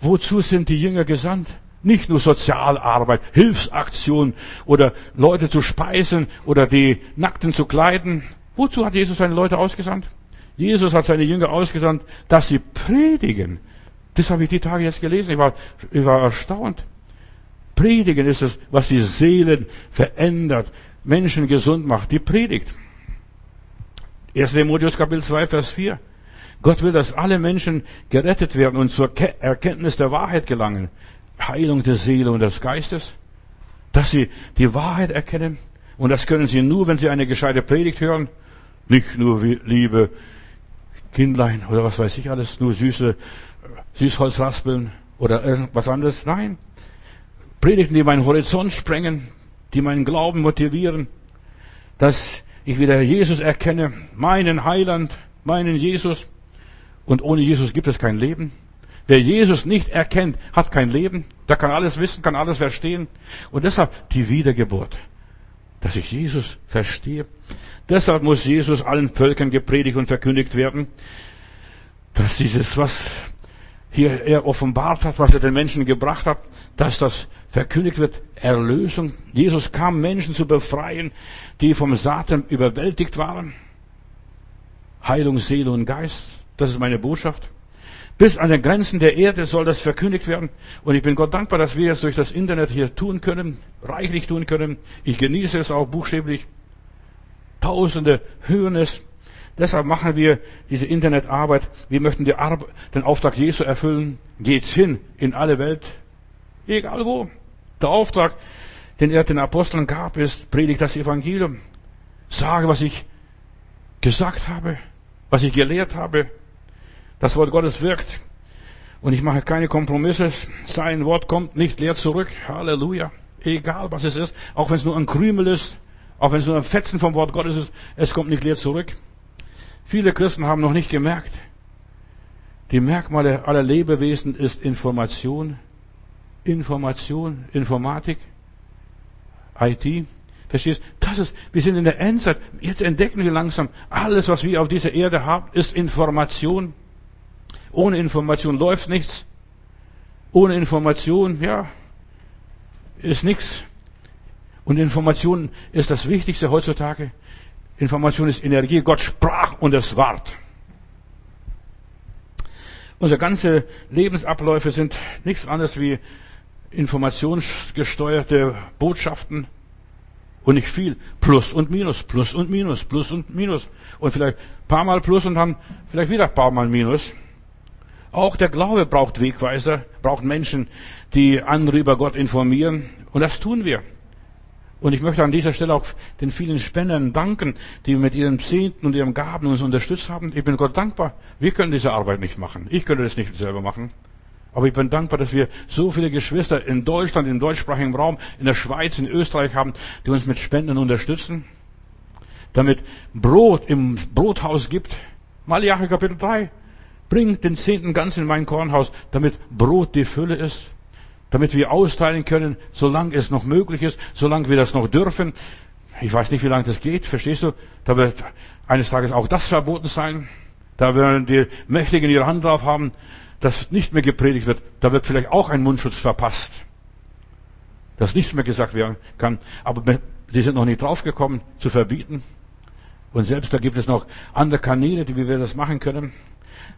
Wozu sind die Jünger gesandt? Nicht nur Sozialarbeit, Hilfsaktion oder Leute zu speisen oder die Nackten zu kleiden. Wozu hat Jesus seine Leute ausgesandt? Jesus hat seine Jünger ausgesandt, dass sie predigen. Das habe ich die Tage jetzt gelesen. Ich war, ich war erstaunt. Predigen ist es, was die Seelen verändert, Menschen gesund macht. Die Predigt. 1. Timotheus Kapitel 2, Vers 4. Gott will, dass alle Menschen gerettet werden und zur Erkenntnis der Wahrheit gelangen. Heilung der Seele und des Geistes. Dass sie die Wahrheit erkennen. Und das können sie nur, wenn sie eine gescheite Predigt hören. Nicht nur wie Liebe, Kindlein oder was weiß ich alles, nur süße Süßholzraspeln oder irgendwas anderes. Nein. Predigten, die meinen Horizont sprengen, die meinen Glauben motivieren, dass ich wieder Jesus erkenne, meinen Heiland, meinen Jesus. Und ohne Jesus gibt es kein Leben. Wer Jesus nicht erkennt, hat kein Leben. Der kann alles wissen, kann alles verstehen. Und deshalb die Wiedergeburt. Dass ich Jesus verstehe. Deshalb muss Jesus allen Völkern gepredigt und verkündigt werden, dass dieses, was hier er offenbart hat, was er den Menschen gebracht hat, dass das verkündigt wird, Erlösung. Jesus kam, Menschen zu befreien, die vom Satan überwältigt waren. Heilung, Seele und Geist. Das ist meine Botschaft. Bis an den Grenzen der Erde soll das verkündigt werden. Und ich bin Gott dankbar, dass wir es durch das Internet hier tun können, reichlich tun können. Ich genieße es auch buchstäblich. Tausende hören es. Deshalb machen wir diese Internetarbeit. Wir möchten den Auftrag Jesu erfüllen. Geht hin in alle Welt. Egal wo. Der Auftrag, den er den Aposteln gab, ist, predigt das Evangelium. Sage, was ich gesagt habe, was ich gelehrt habe. Das Wort Gottes wirkt. Und ich mache keine Kompromisse. Sein Wort kommt nicht leer zurück. Halleluja. Egal was es ist. Auch wenn es nur ein Krümel ist. Auch wenn es nur ein Fetzen vom Wort Gottes ist, es kommt nicht leer zurück. Viele Christen haben noch nicht gemerkt, die Merkmale aller Lebewesen ist Information, Information, Informatik, IT. Verstehst? Das ist, wir sind in der Endzeit. Jetzt entdecken wir langsam, alles, was wir auf dieser Erde haben, ist Information. Ohne Information läuft nichts. Ohne Information, ja, ist nichts. Und Information ist das Wichtigste heutzutage. Information ist Energie. Gott sprach und es ward. Unsere ganze Lebensabläufe sind nichts anderes wie informationsgesteuerte Botschaften und nicht viel. Plus und Minus, Plus und Minus, Plus und Minus. Und vielleicht paar Mal Plus und dann vielleicht wieder paar Mal Minus. Auch der Glaube braucht Wegweiser, braucht Menschen, die andere über Gott informieren. Und das tun wir. Und ich möchte an dieser Stelle auch den vielen Spendern danken, die mit ihren Zehnten und ihren Gaben uns unterstützt haben. Ich bin Gott dankbar. Wir können diese Arbeit nicht machen. Ich könnte das nicht selber machen. Aber ich bin dankbar, dass wir so viele Geschwister in Deutschland, im deutschsprachigen Raum, in der Schweiz, in Österreich haben, die uns mit Spenden unterstützen. Damit Brot im Brothaus gibt. Malachi Kapitel 3. Bringt den Zehnten ganz in mein Kornhaus, damit Brot die Fülle ist damit wir austeilen können, solange es noch möglich ist, solange wir das noch dürfen. Ich weiß nicht, wie lange das geht, verstehst du? Da wird eines Tages auch das verboten sein. Da werden die Mächtigen ihre Hand drauf haben, dass nicht mehr gepredigt wird. Da wird vielleicht auch ein Mundschutz verpasst. Dass nichts mehr gesagt werden kann. Aber sie sind noch nicht draufgekommen, zu verbieten. Und selbst da gibt es noch andere Kanäle, wie wir das machen können.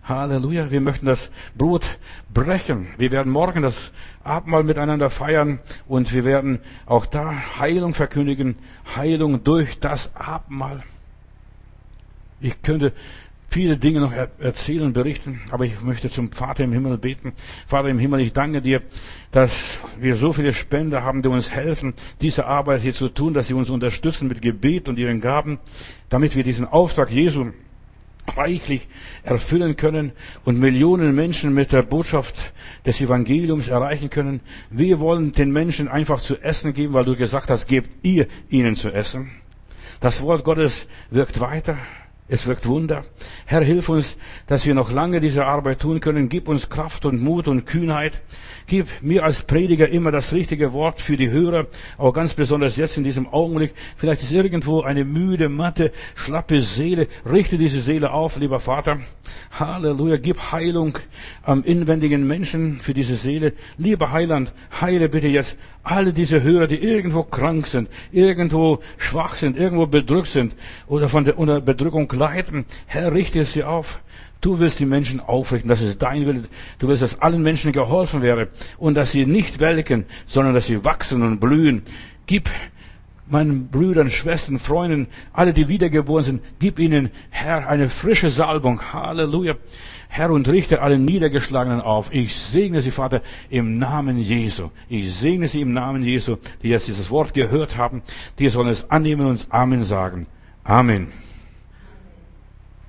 Halleluja. Wir möchten das Brot brechen. Wir werden morgen das Abendmahl miteinander feiern und wir werden auch da Heilung verkündigen. Heilung durch das Abendmahl. Ich könnte viele Dinge noch erzählen berichten, aber ich möchte zum Vater im Himmel beten. Vater im Himmel, ich danke dir, dass wir so viele Spender haben, die uns helfen, diese Arbeit hier zu tun, dass sie uns unterstützen mit Gebet und ihren Gaben, damit wir diesen Auftrag Jesu reichlich erfüllen können und Millionen Menschen mit der Botschaft des Evangeliums erreichen können. Wir wollen den Menschen einfach zu essen geben, weil du gesagt hast, gebt ihr ihnen zu essen. Das Wort Gottes wirkt weiter. Es wirkt Wunder. Herr, hilf uns, dass wir noch lange diese Arbeit tun können. Gib uns Kraft und Mut und Kühnheit. Gib mir als Prediger immer das richtige Wort für die Hörer, auch ganz besonders jetzt in diesem Augenblick. Vielleicht ist irgendwo eine müde, matte, schlappe Seele. Richte diese Seele auf, lieber Vater. Halleluja. Gib Heilung am inwendigen Menschen für diese Seele. Lieber Heiland, heile bitte jetzt alle diese Hörer, die irgendwo krank sind, irgendwo schwach sind, irgendwo bedrückt sind oder von der unter Bedrückung leiden. Herr, richte sie auf. Du willst die Menschen aufrichten, das ist dein Wille. Du willst, dass allen Menschen geholfen wäre und dass sie nicht welken, sondern dass sie wachsen und blühen. Gib meinen Brüdern, Schwestern, Freunden, alle, die wiedergeboren sind, gib ihnen, Herr, eine frische Salbung. Halleluja. Herr, und richte alle Niedergeschlagenen auf. Ich segne sie, Vater, im Namen Jesu. Ich segne sie im Namen Jesu, die jetzt dieses Wort gehört haben. Die sollen es annehmen und Amen sagen. Amen.